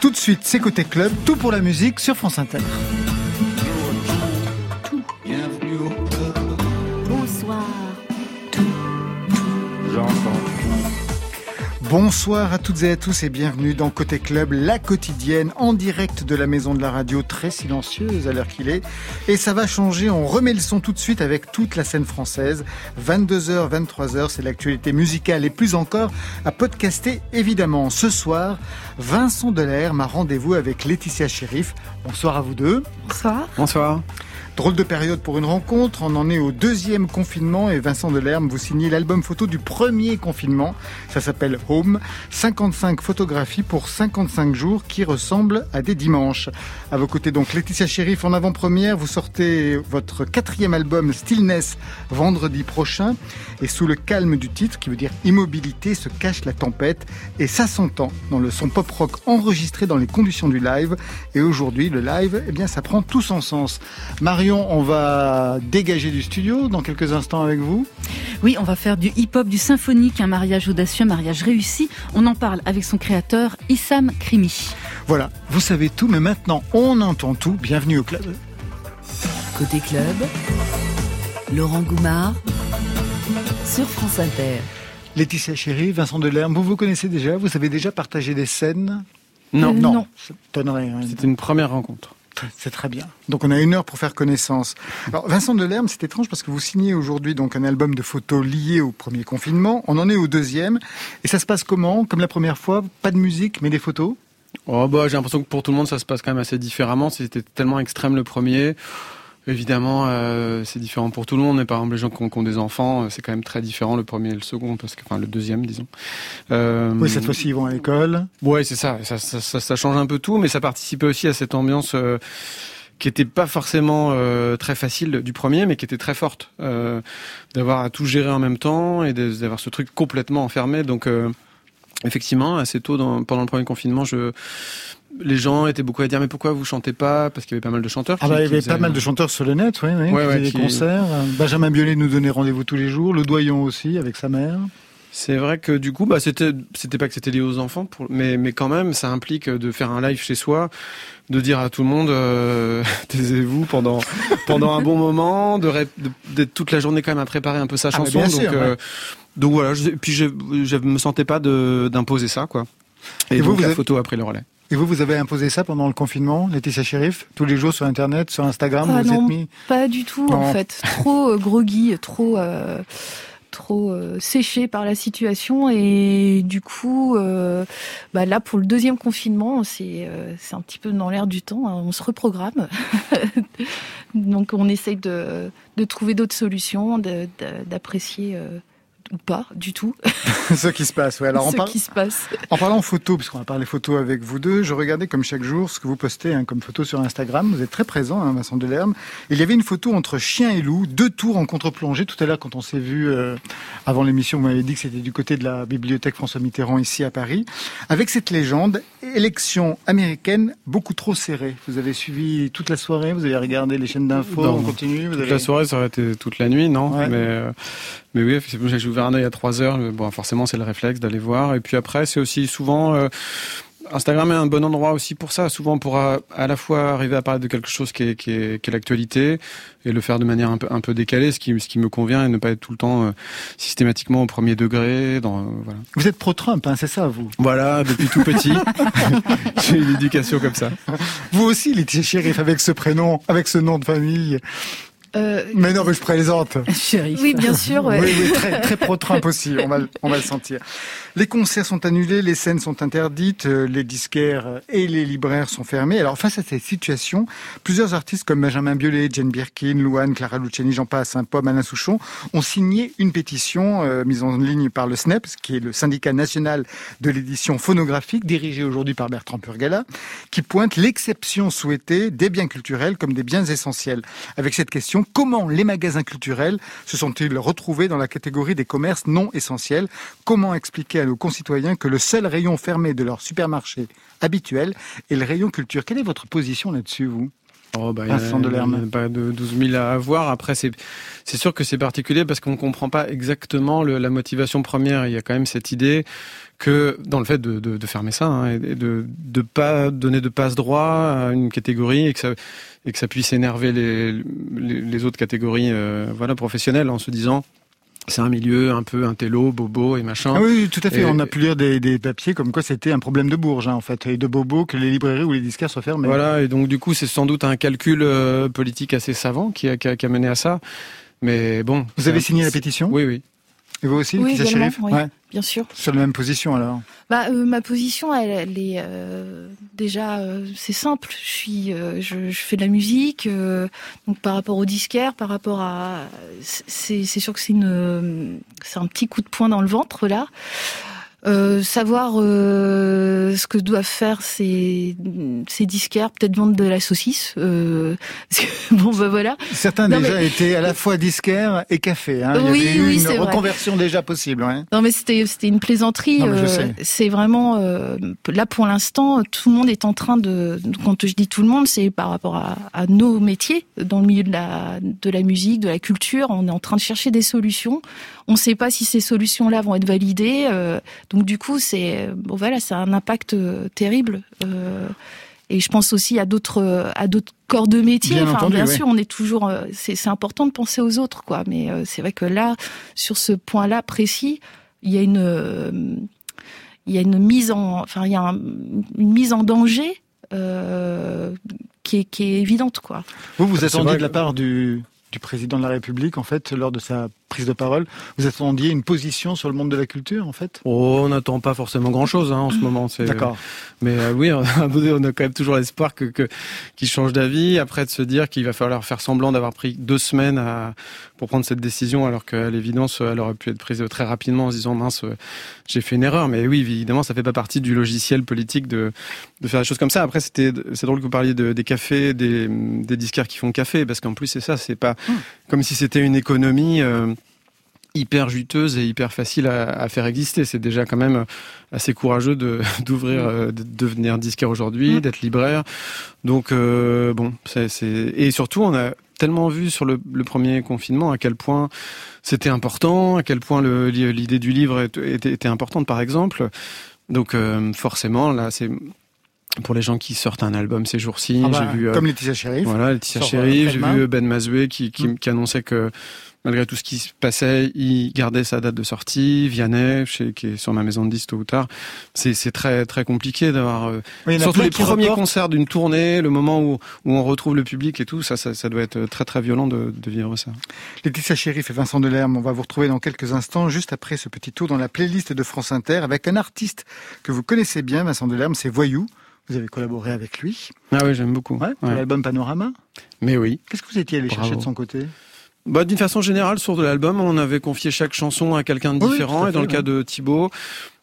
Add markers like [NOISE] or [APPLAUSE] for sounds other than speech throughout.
Tout de suite, c'est Côté Club, tout pour la musique sur France Inter. Bonsoir à toutes et à tous et bienvenue dans Côté Club, la quotidienne en direct de la maison de la radio, très silencieuse à l'heure qu'il est. Et ça va changer, on remet le son tout de suite avec toute la scène française. 22h, 23h, c'est l'actualité musicale et plus encore à podcaster évidemment. Ce soir, Vincent Delerme a rendez-vous avec Laetitia Sheriff. Bonsoir à vous deux. Bonsoir. Bonsoir. Drôle de période pour une rencontre, on en est au deuxième confinement et Vincent Delerme, vous signez l'album photo du premier confinement. Ça s'appelle Home. 55 photographies pour 55 jours qui ressemblent à des dimanches. À vos côtés donc Laetitia Sheriff en avant-première, vous sortez votre quatrième album Stillness vendredi prochain et sous le calme du titre qui veut dire immobilité se cache la tempête et ça s'entend dans le son pop rock enregistré dans les conditions du live et aujourd'hui le live eh bien ça prend tout son sens. Marion on va dégager du studio dans quelques instants avec vous. Oui, on va faire du hip-hop, du symphonique, un mariage audacieux, un mariage réussi. On en parle avec son créateur, Issam Krimi. Voilà, vous savez tout, mais maintenant on entend tout. Bienvenue au club. Côté club, Laurent Goumard sur France Inter. Laetitia Chéri, Vincent Delerme, vous vous connaissez déjà Vous avez déjà partagé des scènes Non, Euh, non, non. hein. C'était une première rencontre. C'est très bien. Donc on a une heure pour faire connaissance. Alors Vincent Delerme, c'est étrange parce que vous signez aujourd'hui donc un album de photos lié au premier confinement. On en est au deuxième. Et ça se passe comment? Comme la première fois, pas de musique mais des photos? Oh bah j'ai l'impression que pour tout le monde ça se passe quand même assez différemment. C'était tellement extrême le premier. Évidemment, euh, c'est différent pour tout le monde, mais par exemple les gens qui ont, qui ont des enfants, euh, c'est quand même très différent le premier et le second, parce que enfin le deuxième, disons. Euh, Oui, cette fois-ci ils vont à l'école. Ouais, c'est ça. Ça, ça, ça. ça change un peu tout, mais ça participait aussi à cette ambiance euh, qui était pas forcément euh, très facile du premier, mais qui était très forte. Euh, d'avoir à tout gérer en même temps et d'avoir ce truc complètement enfermé. Donc, euh, effectivement, assez tôt dans, pendant le premier confinement, je les gens étaient beaucoup à dire mais pourquoi vous chantez pas? Parce qu'il y avait pas mal de chanteurs. Ah bah, il y avait faisaient- pas mal de chanteurs sur le net, oui, oui, Ouais, ouais, des qui- concerts. Benjamin Biolay nous donnait rendez-vous tous les jours, le Doyon aussi avec sa mère. C'est vrai que du coup, bah, c'était, c'était pas que c'était lié aux enfants, pour, mais, mais quand même, ça implique de faire un live chez soi, de dire à tout le monde, euh, [LAUGHS] taisez-vous pendant, pendant un bon moment, de, d'être toute la journée quand même à préparer un peu sa Ah, chanson. bien donc, sûr, euh, donc voilà, je, puis je, je me sentais pas de, d'imposer ça, quoi. Et, Et vous, donc vous la photo a pris le relais. Et vous, vous avez imposé ça pendant le confinement, Laetitia Sheriff Tous les jours sur Internet, sur Instagram, Ah vous non. êtes mis Pas du tout, Non. en fait. Trop euh, groggy, trop. euh, trop euh, séché par la situation et du coup euh, bah là pour le deuxième confinement c'est euh, c'est un petit peu dans l'air du temps hein, on se reprogramme [LAUGHS] donc on essaye de, de trouver d'autres solutions de- de- d'apprécier ou pas du tout [LAUGHS] ce qui se passe. Ouais. Alors, en, ce par- qui se passe en parlant photo, puisqu'on va parler photo avec vous deux, je regardais comme chaque jour ce que vous postez hein, comme photo sur Instagram. Vous êtes très présent, hein, Vincent Delerme. Il y avait une photo entre chien et loup, deux tours en contre-plongée. Tout à l'heure, quand on s'est vu euh, avant l'émission, vous m'avez dit que c'était du côté de la bibliothèque François Mitterrand ici à Paris, avec cette légende élection américaine beaucoup trop serrée. Vous avez suivi toute la soirée, vous avez regardé les chaînes d'infos en continu. Vous Toute avez... la soirée, ça aurait été toute la nuit, non Ouais. Mais, euh, mais oui, j'ai ouvert un œil à 3 heures. Bon, forcément, c'est le réflexe d'aller voir. Et puis après, c'est aussi souvent. euh, Instagram est un bon endroit aussi pour ça, souvent pour à, à la fois arriver à parler de quelque chose qui est, qui est, qui est l'actualité et le faire de manière un peu, un peu décalée, ce qui, ce qui me convient et ne pas être tout le temps euh, systématiquement au premier degré. Dans, euh, voilà. Vous êtes pro-Trump, hein, c'est ça, vous? Voilà, depuis tout petit, [LAUGHS] j'ai une éducation comme ça. Vous aussi, Laetitia Sheriff, avec ce prénom, avec ce nom de famille. Euh, Mais non, mais je plaisante. [LAUGHS] Shérif. oui bien sûr ouais. Oui, oui, très, très pro-Trump aussi, on va, on va le sentir. Les concerts sont annulés, les scènes sont interdites, euh, les disquaires et les libraires sont fermés. Alors face à cette situation, plusieurs artistes comme Benjamin Biolay, Jane Birkin, Louane, Clara Luciani, j'en passe, un pomme, Alain Souchon, ont signé une pétition euh, mise en ligne par le SNEP, qui est le syndicat national de l'édition phonographique, dirigé aujourd'hui par Bertrand Purgala, qui pointe l'exception souhaitée des biens culturels comme des biens essentiels. Avec cette question, comment les magasins culturels se sont-ils retrouvés dans la catégorie des commerces non essentiels? Comment expliquer à nos concitoyens que le seul rayon fermé de leur supermarché habituel est le rayon culture Quelle est votre position là-dessus, vous? Oh, bah, il n'y a, pas de 12 000 à avoir. Après, c'est sûr que c'est particulier parce qu'on comprend pas exactement le, la motivation première. Il y a quand même cette idée que dans le fait de, de, de fermer ça hein, et de ne pas donner de passe droit à une catégorie et que ça et que ça puisse énerver les, les, les autres catégories euh, voilà professionnelles en se disant c'est un milieu un peu intello, bobo et machin. Ah oui, tout à fait. On a pu lire des, des papiers comme quoi c'était un problème de bourge, hein, en fait, et de bobo que les librairies ou les disquaires soient fermés. Voilà, et donc du coup, c'est sans doute un calcul euh, politique assez savant qui a, qui, a, qui a, mené à ça. Mais bon. Vous avez signé la pétition? Oui, oui. Et vous aussi, oui, également, oui, ouais. Bien sûr. Sur la même position alors bah, euh, Ma position, elle, elle est euh, déjà, euh, c'est simple. Je, suis, euh, je, je, fais de la musique, euh, donc par rapport au disquaire, par rapport à. C'est sûr que c'est un petit coup de poing dans le ventre là. Euh, savoir euh, ce que doivent faire ces, ces disquaires, peut-être vendre de la saucisse. Euh, [LAUGHS] bon, ben voilà. Certains non, déjà mais... étaient à la fois disquaires et café. Hein. Il oui, y avait oui, une reconversion vrai. déjà possible. Ouais. Non, mais c'était c'était une plaisanterie. Euh, c'est vraiment euh, là pour l'instant, tout le monde est en train de. Quand je dis tout le monde, c'est par rapport à, à, nos métiers dans le milieu de la de la musique, de la culture. On est en train de chercher des solutions. On ne sait pas si ces solutions-là vont être validées. Donc du coup, c'est bon voilà, ça a un impact euh, terrible. Euh, et je pense aussi à d'autres à d'autres corps de métier. Bien, enfin, entendu, bien oui. sûr, on est toujours. euh, C'est important de penser aux autres, quoi. Mais euh, c'est vrai que là, sur ce point-là précis, il y a une il y a une mise en enfin il y a un, une mise en danger euh, qui est, qui est évidente, quoi. Vous vous attendiez de la part du du président de la République, en fait, lors de sa prise de parole, vous attendiez une position sur le monde de la culture, en fait? Oh, on n'attend pas forcément grand-chose hein, en ce moment. D'accord. Mais euh, oui, [LAUGHS] on a, on a quand même toujours l'espoir que que- qu'il change d'avis. Après, de se dire qu'il va falloir faire semblant d'avoir pris deux semaines à, pour prendre cette décision, alors qu'à l'évidence, elle aurait pu être prise très rapidement en se disant mince, euh, j'ai fait une erreur. Mais oui, évidemment, ça fait pas partie du logiciel politique de de faire des choses comme ça. Après, c'était c'est drôle que vous parliez de, des cafés, des, des disquaires qui font café, parce qu'en plus c'est ça, c'est pas Hum. comme si c'était une économie. euh, hyper juteuse et hyper facile à, à faire exister. C'est déjà quand même assez courageux de [LAUGHS] d'ouvrir, euh, de devenir disquaire aujourd'hui, Mm. d'être libraire. Donc euh, bon, c'est et surtout on a tellement vu sur le, le premier confinement à quel point c'était important, à quel point l'idée du livre était, importante par exemple. Donc euh, forcément là c'est pour les gens qui sortent un album ces jours-ci, Ah bah, j'ai vu Comme Laetitia Sheriff. voilà, Laetitia euh, j'ai vu Ben Mazoué qui, qui, Mm. qui annonçait que malgré tout ce qui se passait, il gardait sa date de sortie. Vianney, chez, qui est sur ma maison de 10 tôt ou tard. C'est, très, très compliqué d'avoir, euh, Oui, surtout les premiers reportent. concerts d'une tournée, le moment où, où on retrouve le public et tout, ça, ça, ça doit être très, très violent de, de vivre ça. Laetitia Sheriff et Vincent Delerme, on va vous retrouver dans quelques instants, juste après ce petit tour dans la playlist de France Inter, avec un artiste que vous connaissez bien, Vincent Delerme, c'est Voyou. Vous avez collaboré avec lui. Ah oui, j'aime beaucoup. Ouais, pour Ouais. l'album Panorama. Mais oui. Qu'est-ce que vous étiez allé Bravo. chercher de son côté? Bah, d'une façon générale, sur de l'album, on avait confié chaque chanson à quelqu'un de différent. et dans fait, le cas de Thibaut,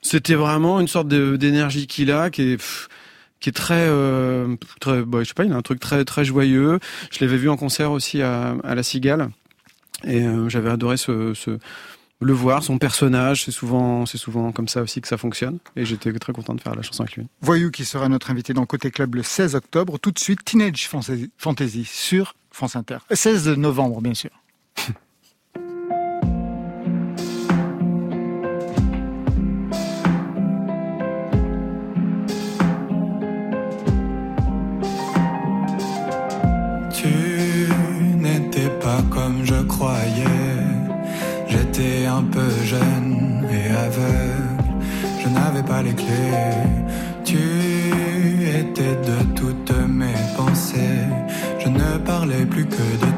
c'était vraiment une sorte d'énergie qu'il a, qui est, pff, qui est très, euh, très, bah, je sais pas, il a un truc très, très joyeux. Je l'avais vu en concert aussi à, à la Cigale, et euh, j'avais adoré ce, ce, le voir, son personnage. C'est souvent, c'est souvent comme ça aussi que ça fonctionne. Et j'étais très content de faire la chanson avec lui. Voyou qui sera notre invité dans Côté Club le 16 octobre. Tout de suite, Teenage Fantasy- sur France Inter. Euh, 16 novembre, bien sûr. [LAUGHS] Tu n'étais pas comme je croyais. J'étais un peu jeune et aveugle. Je n'avais pas les clés. Tu étais de toutes mes pensées. Je ne parlais plus que de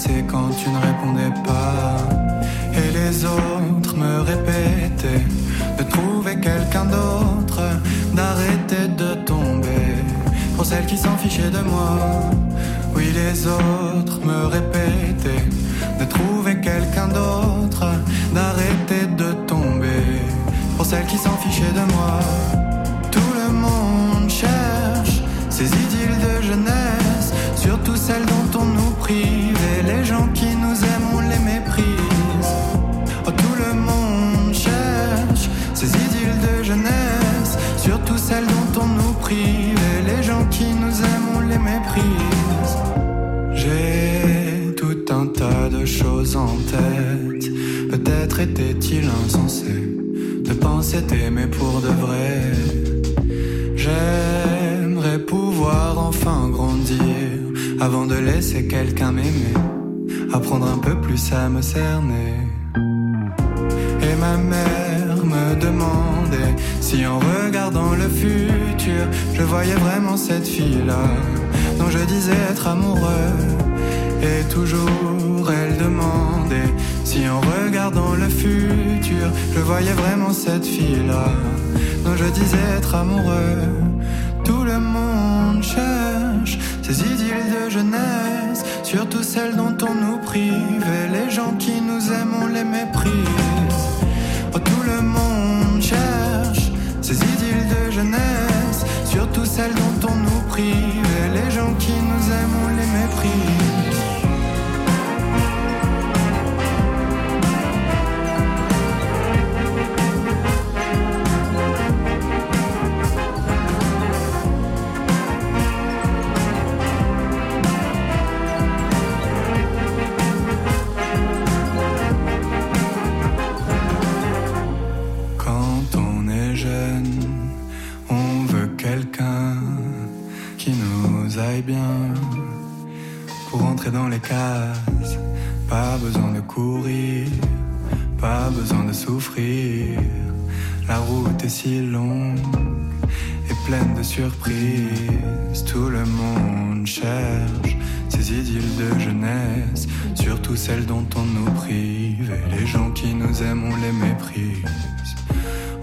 m'agaçais quand tu ne répondais pas. Et les autres me répétaient de trouver quelqu'un d'autre, d'arrêter de tomber pour celles qui s'en fichaient de moi. Oui, les autres me répétaient de trouver quelqu'un d'autre, d'arrêter de tomber pour celles qui s'en fichaient de moi. Tout le monde cherche ces idylles de jeunesse, surtout celles dont on nous les gens qui nous aiment, les méprise. Oh, tout le monde cherche ces idylles de jeunesse, surtout celles dont on nous prive et les gens qui nous aiment, on les méprise. J'ai tout un tas de choses en tête. Peut-être était-il insensé de penser t'aimer pour de vrai. J'aimerais avant de laisser quelqu'un m'aimer. Apprendre un peu plus à me cerner. Et ma mère me demandait si en regardant le futur, je voyais vraiment cette fille-là dont je disais être amoureux. Et toujours elle demandait si en regardant le futur, je voyais vraiment cette fille-là dont je disais être amoureux. Tout le monde ces idylles de jeunesse, surtout celles dont on nous prive. Et les gens qui nous aiment, on les méprise. Oh, tout le monde cherche ces idylles de jeunesse, surtout celles dont on nous prive. Et les gens qui nous aiment, les méprise. Bien pour entrer dans les cases. Pas besoin de courir, pas besoin de souffrir. La route est si longue et pleine de surprises. Tout le monde cherche ces idylles de jeunesse, surtout celles dont on nous prive. Et les gens qui nous aiment, on les méprise.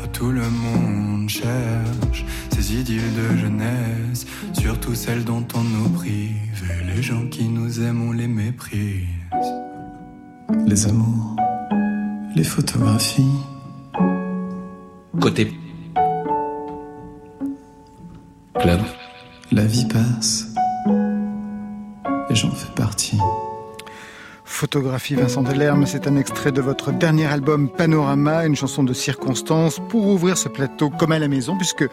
Oh, tout le monde cherche ces idylles de jeunesse, surtout celles dont on nous prive. Et les gens qui nous aiment, on les méprise. Les amours, les photographies, Côté club. la vie passe. Et j'en fais partie. Photographie Vincent Delerme, c'est un extrait de votre dernier album Panorama, une chanson de circonstance pour ouvrir ce plateau comme à la maison, puisque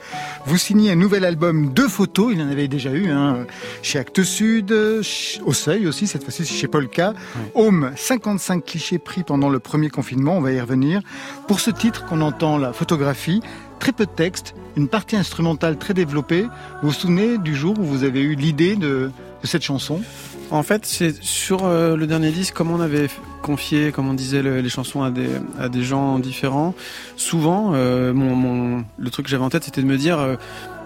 vous signez un nouvel album de photos, il y en avait déjà eu, hein, chez Actes Sud, au Seuil aussi, cette fois-ci chez Polka. Home, 55 clichés pris pendant le premier confinement, on va y revenir. Pour ce titre qu'on entend, la photographie, très peu de texte, une partie instrumentale très développée. Vous vous souvenez du jour où vous avez eu l'idée de, de cette chanson? En fait, c'est sur euh, le dernier disque, comme on avait confié, comme on disait, le- les chansons à des, des gens différents. Souvent, euh, mon, le truc que j'avais en tête, c'était de me dire, euh,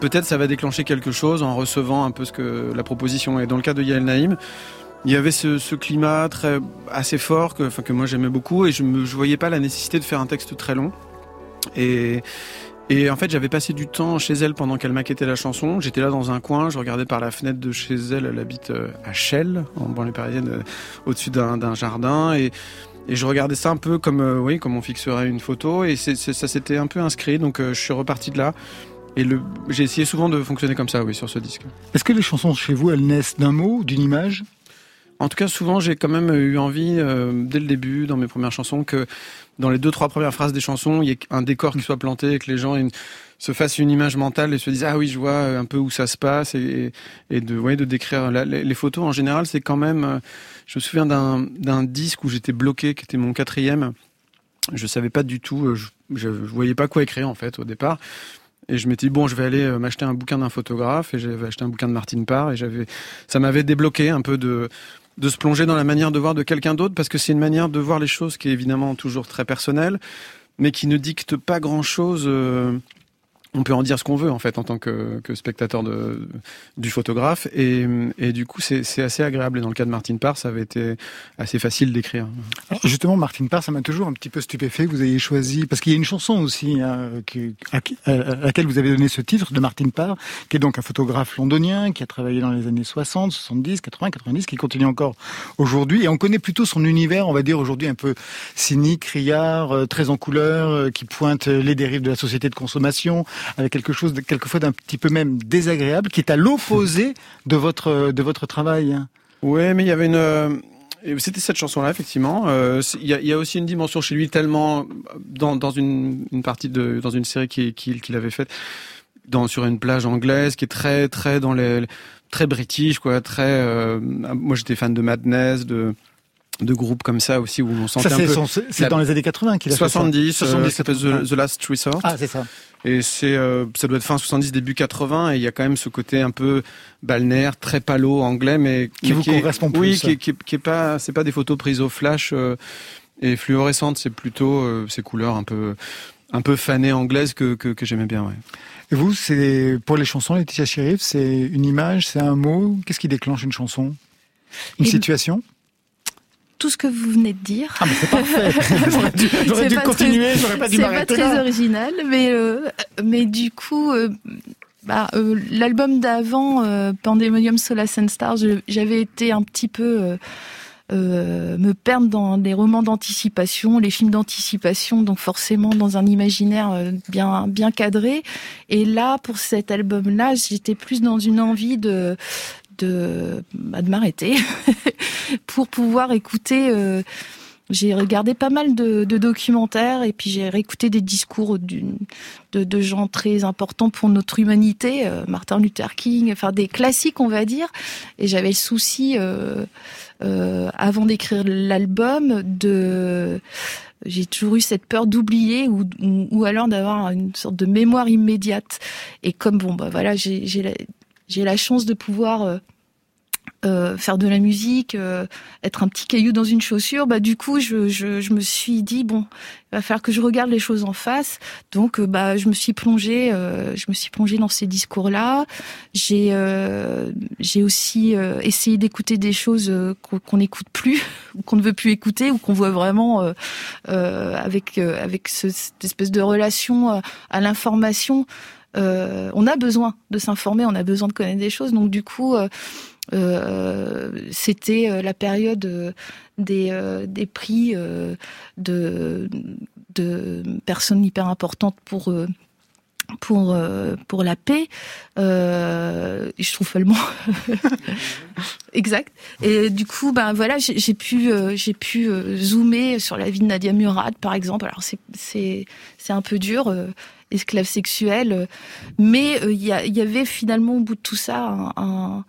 peut-être ça va déclencher quelque chose en recevant un peu ce que la proposition est. Dans le cas de Yael Naïm, il y avait ce, climat très assez fort que, moi j'aimais beaucoup et je ne voyais pas la nécessité de faire un texte très long. Et en fait, j'avais passé du temps chez elle pendant qu'elle maquettait la chanson. J'étais là dans un coin, je regardais par la fenêtre de chez elle. Elle habite euh, à Chelles, en banlieue parisienne, euh, au-dessus d'un jardin. Et, et je regardais ça un peu comme, euh, oui, comme on fixerait une photo. Et ça s'était un peu inscrit. Donc euh, je suis reparti de là. Et j'ai essayé souvent de fonctionner comme ça, oui, sur ce disque. Est-ce que les chansons chez vous, elles naissent d'un mot, d'une image? En tout cas, souvent, j'ai quand même eu envie, euh, dès le début, dans mes premières chansons, que dans les deux, trois premières phrases des chansons, il y ait un décor qui soit planté et que les gens aient une- se fassent une image mentale et se disent, ah oui, je vois un peu où ça se passe et, et de, ouais, de décrire la- les, les photos. En général, c'est quand même, euh, je me souviens d'un, d'un disque où j'étais bloqué, qui était mon quatrième. Je savais pas du tout, euh, je, je voyais pas quoi écrire, en fait, au départ. Et je m'étais dit, bon, je vais aller euh, m'acheter un bouquin d'un photographe et j'avais acheté un bouquin de Martine Parr et j'avais, ça m'avait débloqué un peu de, de se plonger dans la manière de voir de quelqu'un d'autre parce que c'est une manière de voir les choses qui est évidemment toujours très personnelle mais qui ne dicte pas grand chose on peut en dire ce qu'on veut en fait en tant que, que spectateur de, du photographe. Et, et du coup c'est assez agréable. Et dans le cas de Martine Parr ça avait été assez facile d'écrire. Justement, Martine Parr, ça m'a toujours un petit peu stupéfait que vous ayez choisi, parce qu'il y a une chanson aussi hein, à, qui- à laquelle vous avez donné ce titre de Martine Parr, qui est donc un photographe londonien, qui a travaillé dans les années 60, 70, 80, 90, qui continue encore aujourd'hui. Et on connaît plutôt son univers, on va dire aujourd'hui un peu cynique, criard, euh, très en couleur, euh, qui pointe les dérives de la société de consommation, avec quelque chose de, quelquefois d'un petit peu même désagréable, qui est à l'opposé de votre, de votre travail. Ouais, mais il y avait une. euh, C'était cette chanson-là, effectivement. Euh, Il y, a, aussi une dimension chez lui tellement dans, dans une, une partie de dans une série qu'il qui, qu'il avait faite dans sur une plage anglaise qui est très très dans les très british quoi, très. Euh, moi j'étais fan de Madness, de de groupes comme ça aussi où on sentait ça, un peu. C'est dans les années 80 qu'il a 70, fait ça. 70, euh, The, The, Last Resort. Ah, c'est ça. Et c'est, euh, ça doit être fin 70, début 80, et il y a quand même ce côté un peu balnéaire, très palo anglais, mais qui vous correspond plus. Oui, qui, qui, qui, est pas, c'est pas des photos prises au flash euh, et fluorescentes, c'est plutôt euh, ces couleurs un peu, un peu fanées anglaises que, que, que j'aimais bien. Ouais. Et vous, c'est pour les chansons, Laetitia Sheriff, c'est une image, c'est un mot? Qu'est-ce qui déclenche une chanson? Une et situation? Tout ce que vous venez de dire. Ah, mais c'est parfait. [LAUGHS] j'aurais dû, dû continuer, j'aurais pas dû m'arrêter C'est pas très original, mais euh, mais du coup, euh, bah, euh, l'album d'avant, Pandemonium Solace and Stars, j'avais été un petit peu me perdre dans des romans d'anticipation, les films d'anticipation, donc forcément dans un imaginaire bien bien cadré. Et là, pour cet album-là, j'étais plus dans une envie de de, bah, de m'arrêter [LAUGHS] pour pouvoir écouter. Euh, j'ai regardé pas mal de, documentaires et puis j'ai réécouté des discours de, gens très importants pour notre humanité, euh, Martin Luther King, enfin des classiques on va dire. Et j'avais le souci, euh, avant d'écrire l'album, de j'ai toujours eu cette peur d'oublier ou, ou, ou, alors d'avoir une sorte de mémoire immédiate. Et comme bon bah voilà, j'ai j'ai la chance de pouvoir euh, euh, faire de la musique, euh, être un petit caillou dans une chaussure, bah du coup je, je, je, me suis dit bon, il va falloir que je regarde les choses en face. Donc euh, bah je me suis plongée, euh, je me suis plongée dans ces discours-là. J'ai j'ai aussi essayé d'écouter des choses qu'on n'écoute plus, [LAUGHS] ou qu'on ne veut plus écouter, ou qu'on voit vraiment avec avec ce, cette espèce de relation à l'information. Euh, on a besoin de s'informer, on a besoin de connaître des choses. Donc du coup, euh, euh, c'était la période des, prix de, de personnes hyper importantes pour pour pour la paix. je trouve le [LAUGHS] exact. Et du coup, ben voilà, j'ai pu j'ai pu zoomer sur la vie de Nadia Murad, par exemple. Alors c'est c'est c'est un peu dur esclave sexuelle. Mais euh, il y, avait finalement au bout de tout ça un,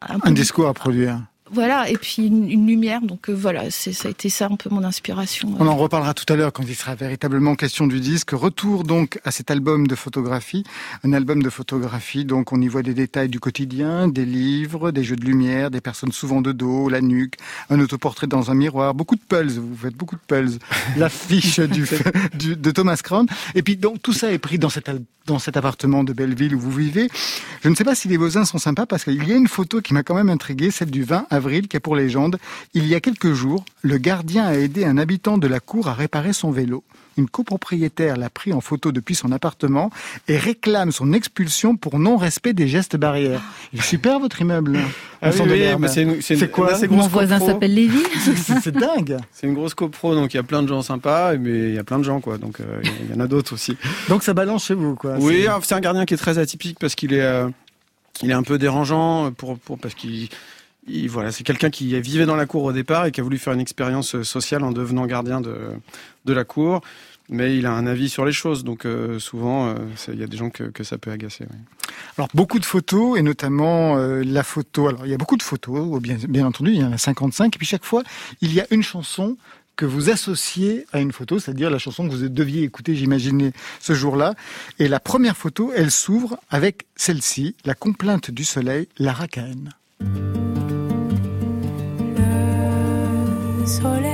un discours à produire voilà, et puis une, lumière. Donc euh, voilà, c'est ça a été ça un peu mon inspiration. On en reparlera tout à l'heure quand il sera véritablement question du disque. Retour donc à cet album de photographie, un album de photographie. Donc on y voit des détails du quotidien, des livres, des jeux de lumière, des personnes souvent de dos, la nuque, un autoportrait dans un miroir, beaucoup de pulls. Vous faites beaucoup de pulls. [LAUGHS] L'affiche du, du, de Thomas Crown. Et puis donc tout ça est pris dans cet dans cet appartement de Belleville où vous vivez. Je ne sais pas si les voisins sont sympas parce qu'il y a une photo qui m'a quand même intrigué, celle du 20 avril, qui a pour légende, il y a quelques jours, le gardien a aidé un habitant de la cour à réparer son vélo. Une copropriétaire l'a pris en photo depuis son appartement et réclame son expulsion pour non-respect des gestes barrières. Il est super votre immeuble. Ah c'est quoi Mon voisin s'appelle Lévi. [LAUGHS] c'est dingue. C'est une grosse copro, donc il y a plein de gens sympas, mais il y a plein de gens quoi. Donc euh, il y en a d'autres aussi. Donc ça balance chez vous quoi. Oui, c'est un gardien qui est très atypique parce qu'il est, euh, il est un peu dérangeant pour, pour parce qu'il voilà, c'est quelqu'un qui vivait dans la cour au départ et qui a voulu faire une expérience sociale en devenant gardien de, la cour. Mais il a un avis sur les choses, donc euh, souvent, euh, il y a des gens que, ça peut agacer. Alors beaucoup de photos, et notamment euh, la photo. Alors il y a beaucoup de photos, bien, bien entendu, il y en a 55, et puis chaque fois, il y a une chanson que vous associez à une photo, c'est-à-dire la chanson que vous deviez écouter, j'imaginais, ce jour-là. Et la première photo, elle s'ouvre avec celle-ci, La complainte du soleil, Lara Cahen. Soleil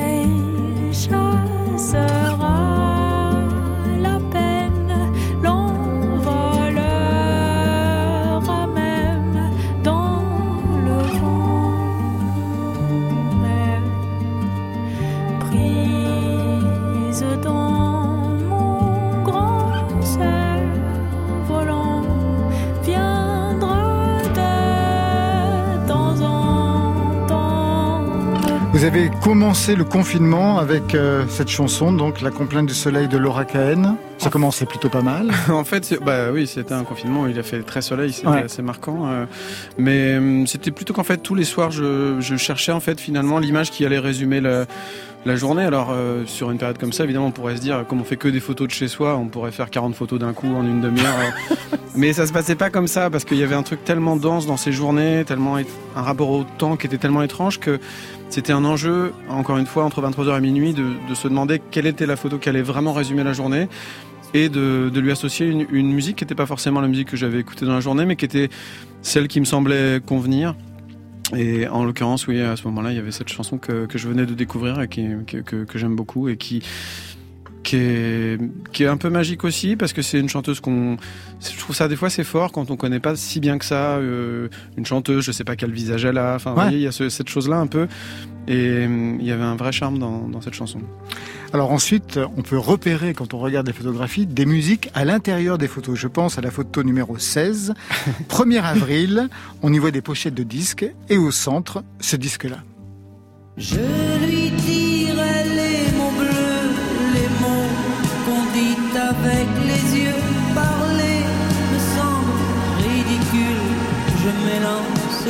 Vous avez commencé le confinement avec euh, cette chanson, donc La complainte du soleil de Laura Cahen. Ça commençait plutôt pas mal. [LAUGHS] en fait, bah oui, c'était un confinement. Il a fait très soleil, c'était assez marquant. Euh, mais hum, c'était plutôt qu'en fait tous les soirs, je, je cherchais en fait finalement l'image qui allait résumer le, la journée. Alors euh, sur une période comme ça, évidemment, on pourrait se dire, comme on fait que des photos de chez soi, on pourrait faire 40 photos d'un coup en une demi-heure. Euh. [LAUGHS] mais ça se passait pas comme ça parce qu'il y avait un truc tellement dense dans ces journées, tellement un rapport au temps qui était tellement étrange que c'était un enjeu, encore une fois, entre 23h et minuit, de, se demander quelle était la photo qui allait vraiment résumer la journée et de, lui associer une, musique qui n'était pas forcément la musique que j'avais écoutée dans la journée, mais qui était celle qui me semblait convenir. Et en l'occurrence, oui, à ce moment-là, il y avait cette chanson que, je venais de découvrir et que, que j'aime beaucoup et qui, qui est, qui est un peu magique aussi parce que c'est une chanteuse qu'on je trouve ça des fois c'est fort quand on connaît pas si bien que ça euh, une chanteuse je sais pas quel visage elle a enfin voyez, il y a cette chose là un peu et il y avait un vrai charme dans, dans cette chanson alors ensuite, on peut repérer quand on regarde les photographies des musiques à l'intérieur des photos. Je pense à la photo numéro 16. 1er [LAUGHS] avril, on y voit des pochettes de disques et au centre, ce disque-là. Je lui dirai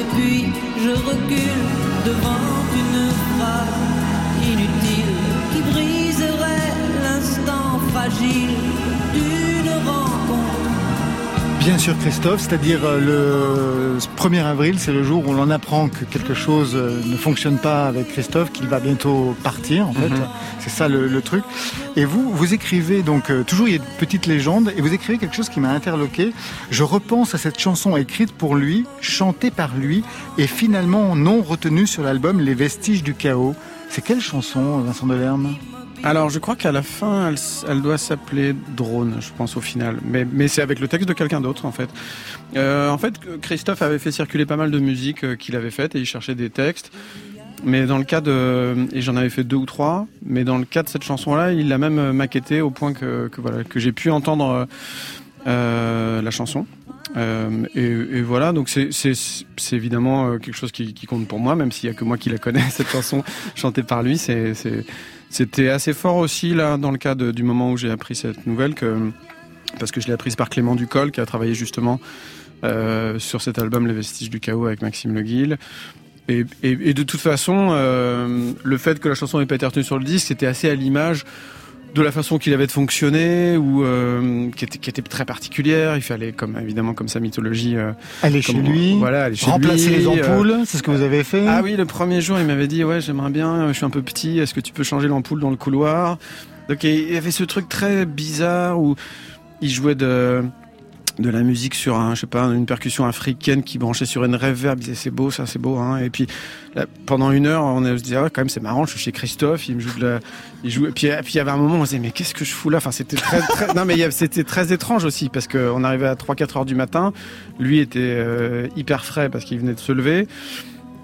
puis je recule devant une phrase Bien sûr, Christophe, c'est-à-dire euh, le 1er avril, c'est le jour où l'on apprend que quelque chose euh, ne fonctionne pas avec Christophe, qu'il va bientôt partir, en fait. Mhm. C'est ça le, truc. Et vous, vous écrivez donc, euh, toujours il y a une petite légende, et vous écrivez quelque chose qui m'a interloqué. Je repense à cette chanson écrite pour lui, chantée par lui, et finalement non retenue sur l'album Les Vestiges du Chaos. C'est quelle chanson, Vincent Delerme? Alors, je crois qu'à la fin, elle, doit s'appeler Drone, je pense au final. Mais, mais c'est avec le texte de quelqu'un d'autre, en fait. Euh, en fait, Christophe avait fait circuler pas mal de musique euh, qu'il avait faite et il cherchait des textes. Mais dans le cas de, et j'en avais fait deux ou trois, mais dans le cas de cette chanson-là, il l'a même maquetté au point que, que voilà, que j'ai pu entendre euh, la chanson. Euh, et, voilà, donc c'est évidemment euh, quelque chose qui, compte pour moi, même s'il y a que moi qui la connais [LAUGHS] cette chanson chantée par lui. C'était assez fort aussi là dans le cas du moment où j'ai appris cette nouvelle parce que je l'ai apprise par Clément Ducol qui a travaillé justement euh, sur cet album Les Vestiges du Chaos avec Maxime Le Guil. Et, de toute façon, le fait que la chanson n'ait pas été retenue sur le disque, c'était assez à l'image de la façon qu'il avait de fonctionner ou euh, qui, était, qui était très particulière. Il fallait, comme évidemment, comme sa mythologie, euh, aller chez lui, voilà, aller chez remplacer les ampoules. Euh, c'est ce que vous avez fait. Ah oui, le premier jour, il m'avait dit ouais, j'aimerais bien, je suis un peu petit. Est-ce que tu peux changer l'ampoule dans le couloir? Donc il y avait ce truc très bizarre où il jouait de de la musique sur un, je sais pas, une percussion africaine qui branchait sur une reverb. C'est beau, ça c'est beau. Hein. Et puis pendant une heure, on se disait ah, quand même c'est marrant. Je suis chez Christophe, il me joue de la, il joue. Et puis, puis il y avait un moment, on se disait mais qu'est-ce que je fous là? Enfin c'était très, très... non mais c'était très étrange aussi parce qu'on arrivait à 3-4 heures du matin. Lui était euh, hyper frais parce qu'il venait de se lever.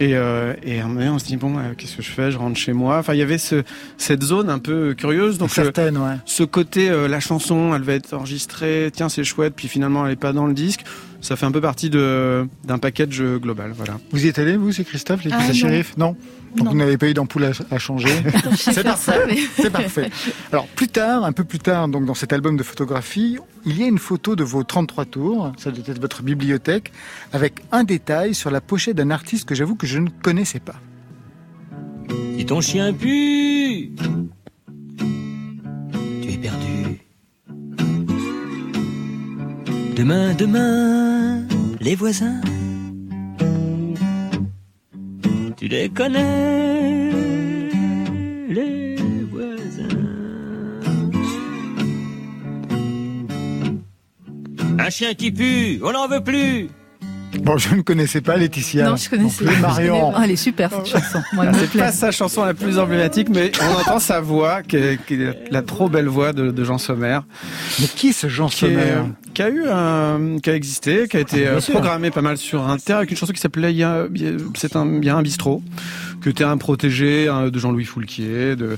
Et, euh, un moment, on se dit bon, euh, qu'est-ce que je fais? Je rentre chez moi. Enfin, il y avait ce, cette zone un peu curieuse. Donc, Certaine, ouais. ce côté, euh, la chanson, elle va être enregistrée. Tiens, c'est chouette. Puis finalement, elle est pas dans le disque. Ça fait un peu partie de d'un package global. Voilà. Vous y êtes allé, vous, c'est Christophe, les ah, shérif Non. Donc vous n'avez pas eu d'ampoule à, changer. [LAUGHS] c'est parfait. C'est parfait. Alors plus tard, un peu plus tard, donc dans cet album de photographie, il y a une photo de vos 33 tours, ça doit être votre bibliothèque, avec un détail sur la pochette d'un artiste que j'avoue que je ne connaissais pas. Si ton chien pue, tu es perdu. Demain, demain, les voisins tu les connais, les voisins. Un chien qui pue, on n'en veut plus. Bon, je ne connaissais pas Laetitia. Non, je connaissais. pas. Marion. Ah, elle est super cette chanson. c'est pas sa chanson la plus emblématique, mais on entend sa voix, qui est, la trop belle voix de, Jean Sommer. Mais qui est ce Jean Sommer qui a eu un, qui a existé, qui a été ah, euh, programmé pas mal sur Inter avec une chanson qui s'appelait Il y a, c'est un, il y a un bistrot, que était un protégé de Jean-Louis Foulquier, de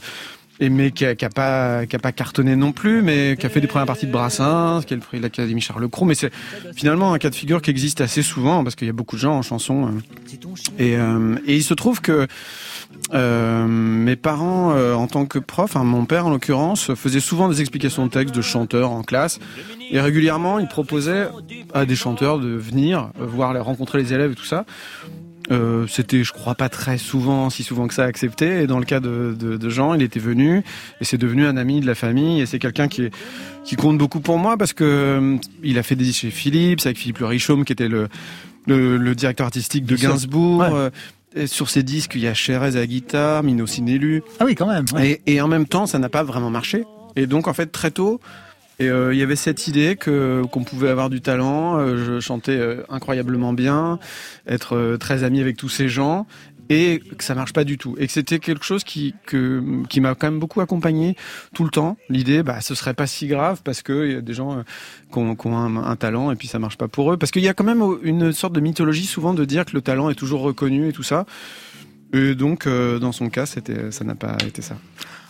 et mais qui a, a pas qui a pas cartonné non plus, mais qui a fait des premières parties de Brassens, qui est le prix de l'Académie Charles Cros. Mais c'est finalement un cas de figure qui existe assez souvent parce qu'il y a beaucoup de gens en chanson. euh. Et, euh, et il se trouve que euh, mes parents, en tant que prof, hein, mon père en l'occurrence, faisait souvent des explications de texte de chanteurs en classe. Et régulièrement, il proposait à des chanteurs de venir voir, rencontrer les élèves et tout ça. Euh, c'était, je crois, pas très souvent, si souvent que ça, accepté. Et dans le cas de, de, de Jean, il était venu et c'est devenu un ami de la famille. Et c'est quelqu'un qui, est- qui compte beaucoup pour moi parce que euh, il a fait des disques chez Philips avec Philippe Le Richaume, qui était le, le, le directeur artistique de. Gainsbourg. Ouais. Euh, et sur ses disques, il y a Cherez à la guitare, Mino Sinelu. Ah oui, quand même. ouais. Et, et en même temps, ça n'a pas vraiment marché. Et donc, en fait, très tôt, et, euh, il y avait cette idée que qu'on pouvait avoir du talent. euh, je chantais euh, incroyablement bien, être très ami avec tous ces gens, et que ça marche pas du tout. Et que c'était quelque chose qui qui m'a quand même beaucoup accompagné tout le temps. L'idée, bah, ce serait pas si grave parce que y a des gens qui ont, un, talent et puis ça marche pas pour eux. Parce qu'il y a quand même une sorte de mythologie souvent de dire que le talent est toujours reconnu et tout ça. Et donc, dans son cas, c'était, ça n'a pas été ça.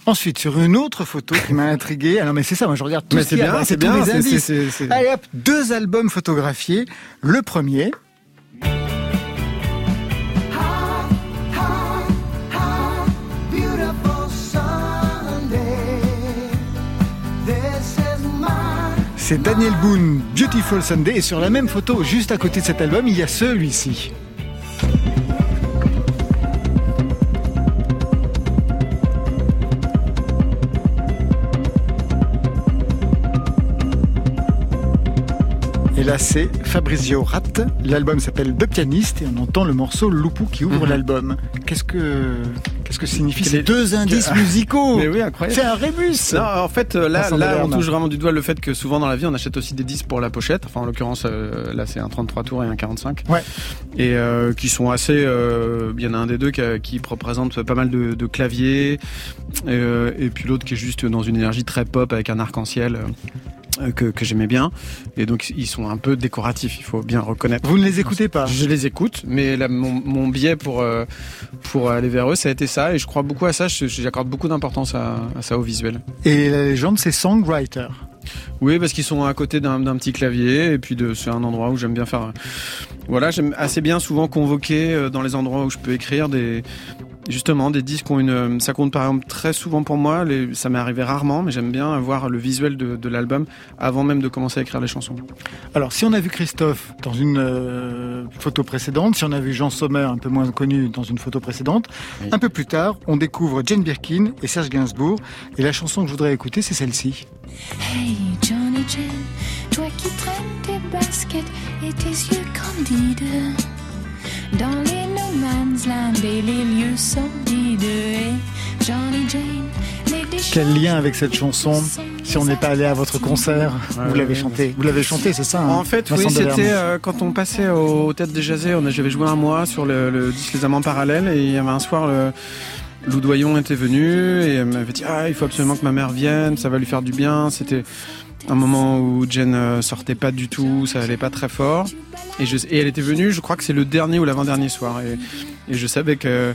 Ensuite, sur une autre photo qui m'a intrigué. Alors, mais c'est ça, moi je regarde tout Mais ce c'est y a, bien, bah, c'est tous bien, les indices. c'est- c'est- c'est- Allez hop, deux albums photographiés. Le premier, c'est Daniel Boone, Beautiful Sunday. Et sur la même photo, juste à côté de cet album, il y a celui-ci. Et là, c'est Fabrizio Ratt. L'album s'appelle The Pianiste et on entend le morceau Loupou qui ouvre Mhm. l'album. Qu'est-ce que, qu'est-ce que signifient Quel ces deux indices [LAUGHS] musicaux Mais oui, incroyable. C'est un rébus Non, en fait, euh, là, Vincent là, on touche vraiment du doigt le fait que souvent dans la vie, on achète aussi des disques pour la pochette. Enfin, en l'occurrence, euh, là, c'est un 33 tours et un 45. Ouais. Et euh, qui sont assez. euh, Il y en a un des deux qui, représente pas mal de, de claviers, euh, et puis l'autre qui est juste dans une énergie très pop avec un arc-en-ciel. Euh, que, que j'aimais bien et donc ils sont un peu décoratifs il faut bien reconnaître Vous ne les écoutez pas? Je les écoute, mais mon, mon biais pour euh, pour aller vers eux, ça a été ça, et je crois beaucoup à ça. J'accorde beaucoup d'importance à, à ça au visuel. Et la légende, c'est Songwriter. Oui, parce qu'ils sont à côté d'un petit clavier, et puis c'est un endroit où j'aime bien faire. euh, Voilà, j'aime assez bien souvent convoquer dans les endroits où je peux écrire des justement des disques ont une. Ça compte par exemple très souvent pour moi. Les, ça m'est arrivé rarement, mais j'aime bien voir le visuel de, de l'album avant même de commencer à écrire les chansons. Alors, si on a vu Christophe dans une euh, photo précédente, si on a vu Jean Sommer, un peu moins connu, dans une photo précédente, Oui. un peu plus tard, on découvre Jane Birkin et Serge Gainsbourg. Et la chanson que je voudrais écouter, c'est celle-ci. Hey Johnny Jen, toi qui traînes tes baskets et tes yeux candides dans les no man's land et les lieux sordides. Hey Johnny Jane. Quel lien avec cette chanson Si on n'est pas allé à votre concert, Ouais, vous l'avez chanté. Vous l'avez chanté, c'est ça hein, En fait, oui, Vincent c'était euh, quand on passait au Tête des Jazés, on j'avais joué un mois sur le, le disque Les Amants Parallèles et il y avait un soir, le, Lou Doyon était venu et elle m'avait dit ah il faut absolument que ma mère vienne, ça va lui faire du bien. C'était un moment où Jen euh, sortait pas du tout, ça allait pas très fort et, elle était venue, je crois que c'est le dernier ou l'avant-dernier soir et, je savais que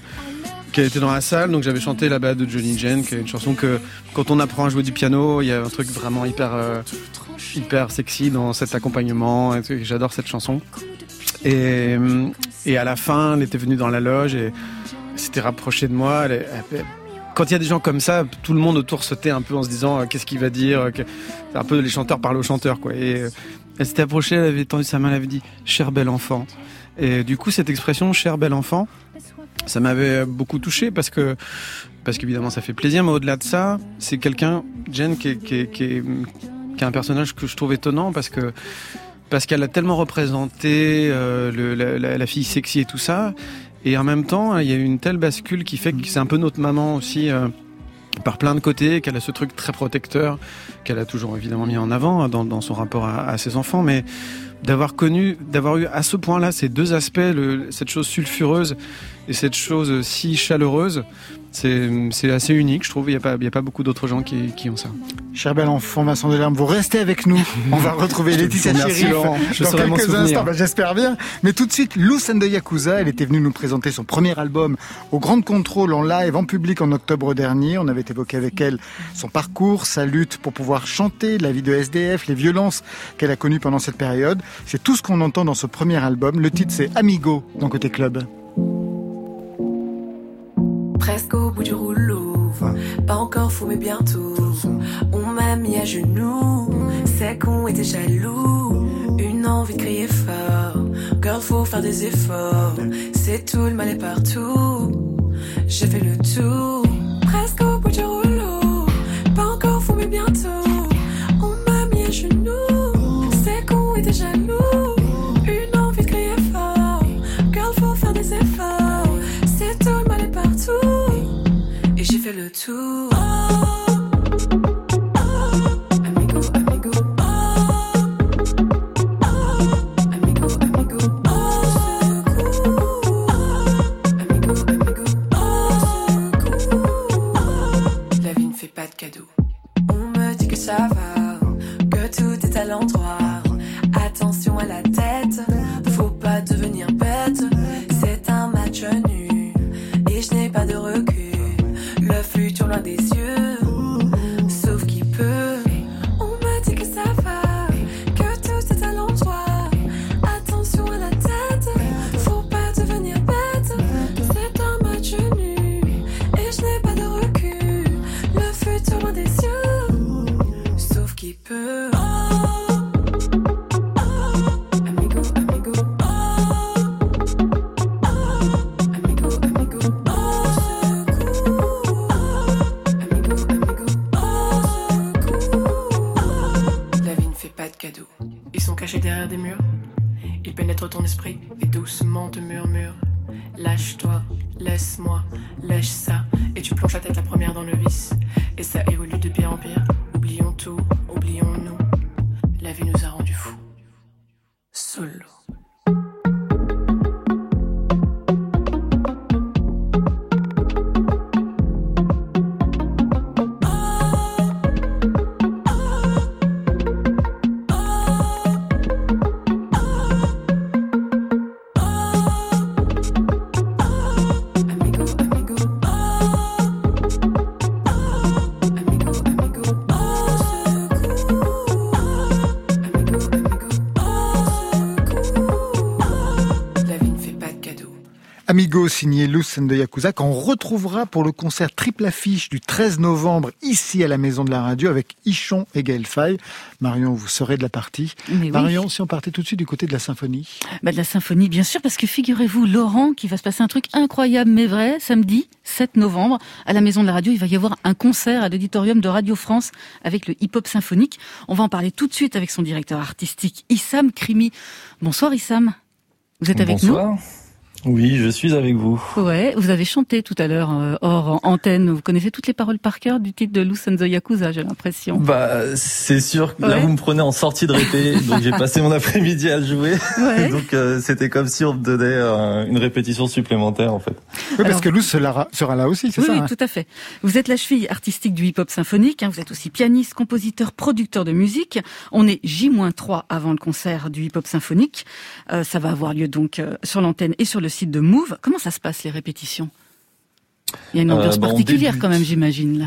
qu'elle était dans la salle, donc j'avais chanté la bas de Johnny Jen, qui est une chanson que quand on apprend à jouer du piano, il y a un truc vraiment hyper euh, hyper sexy dans cet accompagnement. J'adore cette chanson. Et, à la fin, elle était venue dans la loge et elle s'était rapprochée de moi. Elle- elle- quand il y a des gens comme ça, tout le monde autour se tait un peu en se disant euh, qu'est-ce qu'il va dire. euh, un peu les chanteurs parlent aux chanteurs, quoi. Et euh, elle s'était approchée, elle avait tendu sa main, elle avait dit cher bel enfant. Et du coup, cette expression cher bel enfant, ça m'avait beaucoup touché parce que parce qu'évidemment ça fait plaisir, mais au-delà de ça, c'est quelqu'un, Jen, qui est, qui, est, qui, est, un personnage que je trouve étonnant parce que parce qu'elle a tellement représenté la fille sexy et tout ça, et en même temps il y a eu une telle bascule qui fait que c'est un peu notre maman aussi. euh, par plein de côtés, qu'elle a ce truc très protecteur, qu'elle a toujours évidemment mis en avant dans, dans son rapport à, ses enfants, mais d'avoir connu, d'avoir eu à ce point-là ces deux aspects, cette chose sulfureuse et cette chose si chaleureuse, C'est assez unique, je trouve. Il n'y a, pas- il y a pas beaucoup d'autres gens qui, qui ont ça. Cher bel enfant Vincent Delerme, vous restez avec nous. [LAUGHS] On va retrouver Laetitia Chérif dans quelques instants. Bah, J'espère bien. Mais tout de suite, and the Yakuza. Elle était venue nous présenter son premier album au Grand Contrôle en live, en public en octobre dernier. On avait évoqué avec elle son parcours, sa lutte pour pouvoir chanter, la vie de SDF, les violences qu'elle a connues pendant cette période. C'est tout ce qu'on entend dans ce premier album. Le titre, c'est Amigo dans Côté Club. Presque au bout du rouleau, pas encore fou mais bientôt. On m'a mis à genoux, c'est qu'on était jaloux. Une envie de crier fort, girl faut faire des efforts. C'est tout le mal est partout, j'ai fait le tour. Signé Loose and the Yakuza qu'on retrouvera pour le concert triple affiche du 13 novembre ici à la Maison de la Radio avec Ichon et Gaël Faye. Marion, vous serez de la partie. Mais oui. Marion, si on partait tout de suite du côté de la symphonie. Bah, de la symphonie, bien sûr, parce que figurez-vous, Laurent, qu'il va se passer un truc incroyable mais vrai, samedi 7 novembre, à la Maison de la Radio, il va y avoir un concert à l'auditorium de Radio France avec le hip-hop symphonique. On va en parler tout de suite avec son directeur artistique, Issam Krimi. Bonsoir Issam. Vous êtes avec Bonsoir. Oui, je suis avec vous. Ouais, vous avez chanté tout à l'heure euh, hors antenne. Vous connaissez toutes les paroles par cœur du titre de Loose and the Yakuza, j'ai l'impression. Bah, c'est sûr que là vous me prenez en sortie de répé, [LAUGHS] donc j'ai passé mon après-midi à jouer. Ouais. [LAUGHS] donc euh, c'était comme si on me donnait euh, une répétition supplémentaire en fait. Oui, parce que Loose sera, sera là aussi, c'est Oui, ça oui, hein tout à fait. Vous êtes la cheville artistique du hip-hop symphonique. hein. vous êtes aussi pianiste, compositeur, producteur de musique. On est J-3 avant le concert du hip-hop symphonique. Euh, ça va avoir lieu donc euh, sur l'antenne et sur le site de Move. Comment ça se passe les répétitions? Il y a une Euh, ambiance bah, on particulière débute. quand même, j'imagine là.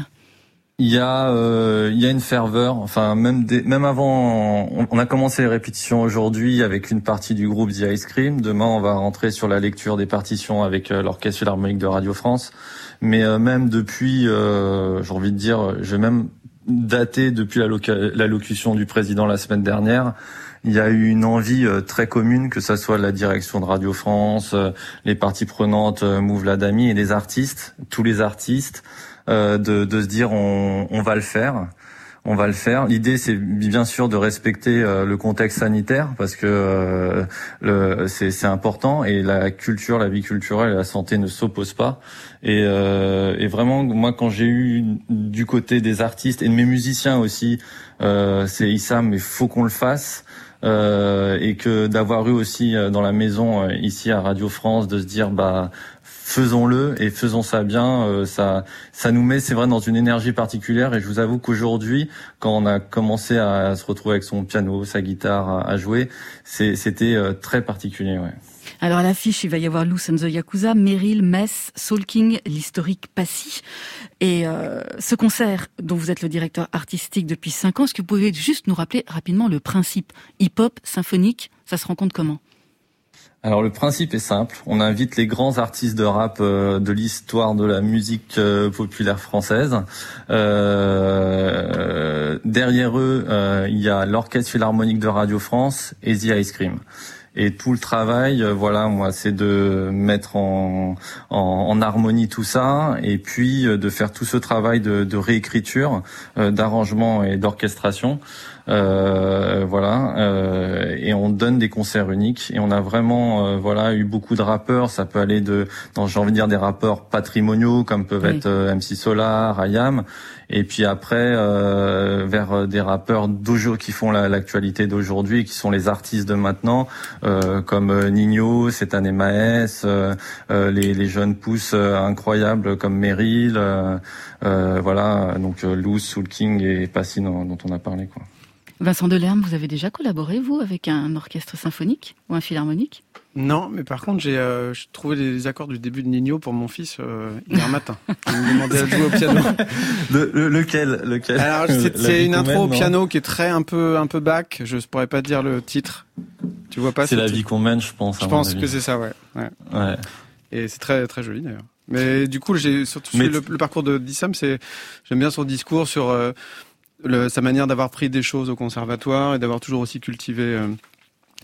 Il y a, euh, il y a une ferveur. Enfin, même des- même avant, on, on a commencé les répétitions aujourd'hui avec une partie du groupe The Ice Cream. Demain, on va rentrer sur la lecture des partitions avec euh, l'orchestre philharmonique de Radio France. Mais euh, même depuis, euh, j'ai envie de dire, j'ai même daté depuis la l'allocution du président la semaine dernière. Il y a eu une envie euh, très commune, que ça soit la direction de Radio France, euh, les parties prenantes, euh, Move Ladami et les artistes, tous les artistes, de, de se dire on, on va le faire. On va le faire. L'idée, c'est bien sûr de respecter le contexte sanitaire parce que euh, c'est important et la culture, la vie culturelle la santé ne s'opposent pas. Et, euh, et vraiment, moi, quand j'ai eu du côté des artistes et de mes musiciens aussi, c'est Issam, mais faut qu'on le fasse. Euh, et que d'avoir eu aussi euh, dans la maison euh, ici à Radio France de se dire bah faisons-le et faisons ça bien. Euh, ça, ça nous met, c'est vrai, dans une énergie particulière. Et je vous avoue qu'aujourd'hui, quand on a commencé à, se retrouver avec son piano, sa guitare à, jouer, c'était euh, très particulier. Ouais. Alors à l'affiche, il va y avoir Loose and Yakuza, Meryl, Mess, Soul King, l'historique Passy. Et euh, ce concert, dont vous êtes le directeur artistique depuis cinq ans, est-ce que vous pouvez juste nous rappeler rapidement le principe hip-hop symphonique Ça se rencontre comment? Alors le principe est simple, on invite les grands artistes de rap euh, de l'histoire de la musique euh, populaire française. Derrière eux, il y a l'Orchestre Philharmonique de Radio France et The Ice Cream. Et tout le travail, voilà, moi, c'est de mettre en, harmonie tout ça, et puis de faire tout ce travail de, de réécriture, d'arrangement et d'orchestration. euh, voilà, euh, et on donne des concerts uniques et on a vraiment euh, voilà eu beaucoup de rappeurs. Ça peut aller de, j'ai envie de dire des rappeurs patrimoniaux comme peuvent être MC Solar, Ayam, et puis après vers des rappeurs d'aujourd'hui qui font l'actualité d'aujourd'hui, qui sont les artistes de maintenant, comme Nino, cette année Maes, les, les, jeunes pousses incroyables comme Meryl, voilà, donc Lou, Soul King et Passy dont, dont on a parlé quoi. Vincent Delerme, vous avez déjà collaboré, vous, avec un orchestre symphonique ou un philharmonique? Non, mais par contre, j'ai euh, trouvé les accords du début de Nino pour mon fils euh, hier [LAUGHS] matin. Il me demandait à jouer au piano. lequel, lequel? Alors, c'est une intro au piano qui est très un peu un peu back. Je ne pourrais pas dire le titre. Tu vois pas C'est la vie qu'on mène, je pense. Je pense que c'est ça, ouais. ouais. Et c'est très très joli d'ailleurs. Mais du coup, j'ai surtout le, parcours de Dissam, c'est j'aime bien son discours sur euh, sa manière d'avoir pris des choses au conservatoire et d'avoir toujours aussi cultivé euh,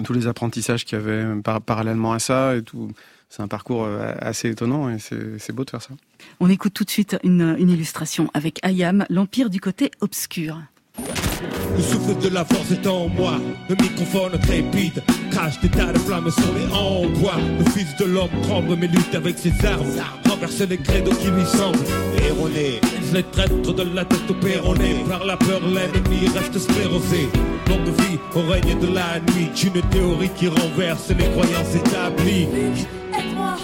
tous les apprentissages qu'il y avait euh, parallèlement à ça et tout. C'est un parcours euh, assez étonnant et c'est beau de faire ça. On écoute tout de suite une, une illustration avec Ayam, l'empire du côté obscur. Le souffle de la force est en moi, le microphone trépide, crache des tas de flammes sur les envois. Le fils de l'homme tremble mais lutte avec ses armes, renverse les credos qui lui semblent erronés. Les traîtres de la tête péronée, par la peur l'ennemi reste sclérosé. Longue vie au règne de la nuit, une théorie qui renverse les croyances établies.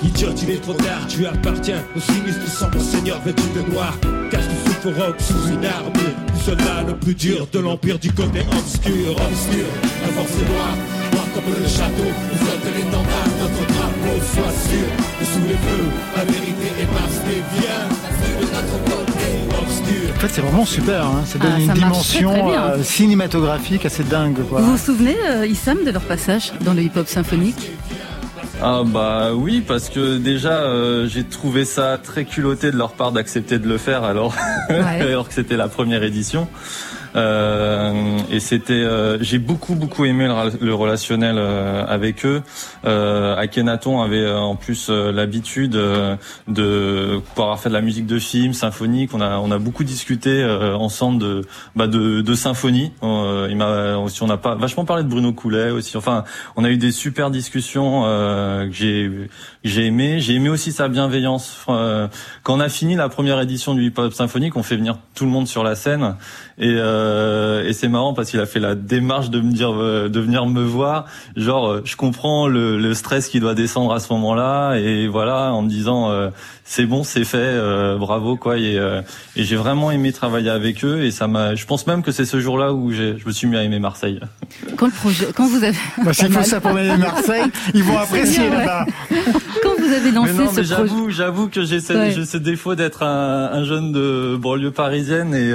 Idiot, il est trop tard, tu appartiens au sinistre sombre seigneur vêtu de noir. Cache rock sous une du soldat le plus dur de l'empire du côté obscur, obscur. La force est noire, noire comme le château, vous flotte l'étendard, notre drapeau, sois sûr. Sous les feux, la vérité est masquée, viens, de notre côté obscur. En fait, c'est vraiment super, hein. ça donne ah, une dimension euh, cinématographique assez dingue. Quoi. Vous vous souvenez, euh, Issam, de leur passage dans le hip-hop symphonique? Ah bah oui parce que déjà euh, j'ai trouvé ça très culotté de leur part d'accepter de le faire alors [LAUGHS] alors que c'était la première édition. Euh, et c'était, euh, j'ai beaucoup beaucoup aimé le, relationnel euh, avec eux. Euh, Akhenaton avait en plus l'habitude de pouvoir faire de la musique de film, symphonique. On a on a beaucoup discuté ensemble de bah de, de symphonie. il m'a aussi on a pas vachement parlé de Bruno Coulet aussi. Enfin, on a eu des super discussions que j'ai j'ai aimé. J'ai aimé aussi sa bienveillance. quand on a fini la première édition du hip hop symphonique, on fait venir tout le monde sur la scène et, euh, et c'est marrant parce qu'il a fait la démarche de me dire euh, de venir me voir. Genre, euh, je comprends le, le stress qui doit descendre à ce moment-là et voilà en me disant euh, c'est bon, c'est fait, bravo quoi. Et, et j'ai vraiment aimé travailler avec eux et ça m'a. Je pense même que c'est ce jour-là où je me suis mis à aimer Marseille. Quand le projet, quand vous avez. Bah, c'est ça pour aimer Marseille. Ils vont apprécier là-bas. Quand vous avez lancé mais non, ce mais j'avoue, j'avoue que j'ai ce, ce, défaut d'être un, un, jeune de banlieue parisienne et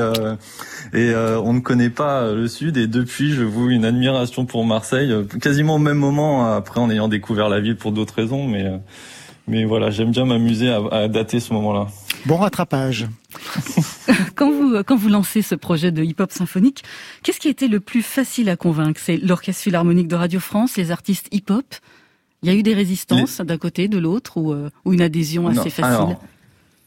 et euh, on ne connaît pas euh, le sud et depuis je voue une admiration pour Marseille euh, quasiment au même moment après en ayant découvert la ville pour d'autres raisons mais mais voilà j'aime bien m'amuser à, à, dater ce moment-là. Bon rattrapage. [LAUGHS] quand vous quand vous lancez ce projet de hip-hop symphonique, qu'est-ce qui a été le plus facile à convaincre? C'est l'orchestre philharmonique de Radio France, les artistes hip-hop? Il y a eu des résistances d'un côté, de l'autre ou, ou une adhésion assez facile?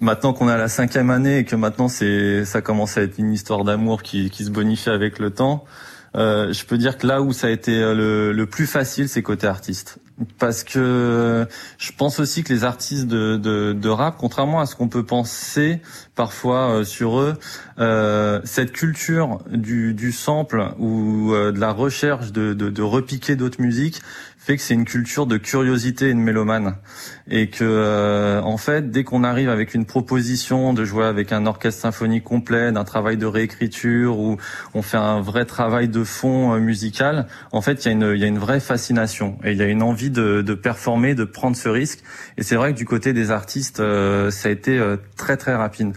Maintenant qu'on a la cinquième année et que maintenant c'est ça commence à être une histoire d'amour qui, qui se bonifie avec le temps, euh, je peux dire que là où ça a été euh, le, le plus facile, c'est côté artiste. Parce que je pense aussi que les artistes de, de, de rap, contrairement à ce qu'on peut penser parfois euh, sur eux, euh, cette culture du, du sample ou de la recherche de, de, de repiquer d'autres musiques fait que c'est une culture de curiosité et de mélomane. Et que euh, en fait dès qu'on arrive avec une proposition de jouer avec un orchestre symphonique complet d'un travail de réécriture où on fait un vrai travail de fond euh, musical en fait il y a une y a une vraie fascination et il y a une envie de, de performer de prendre ce risque. Et c'est vrai que du côté des artistes euh, ça a été très très rapide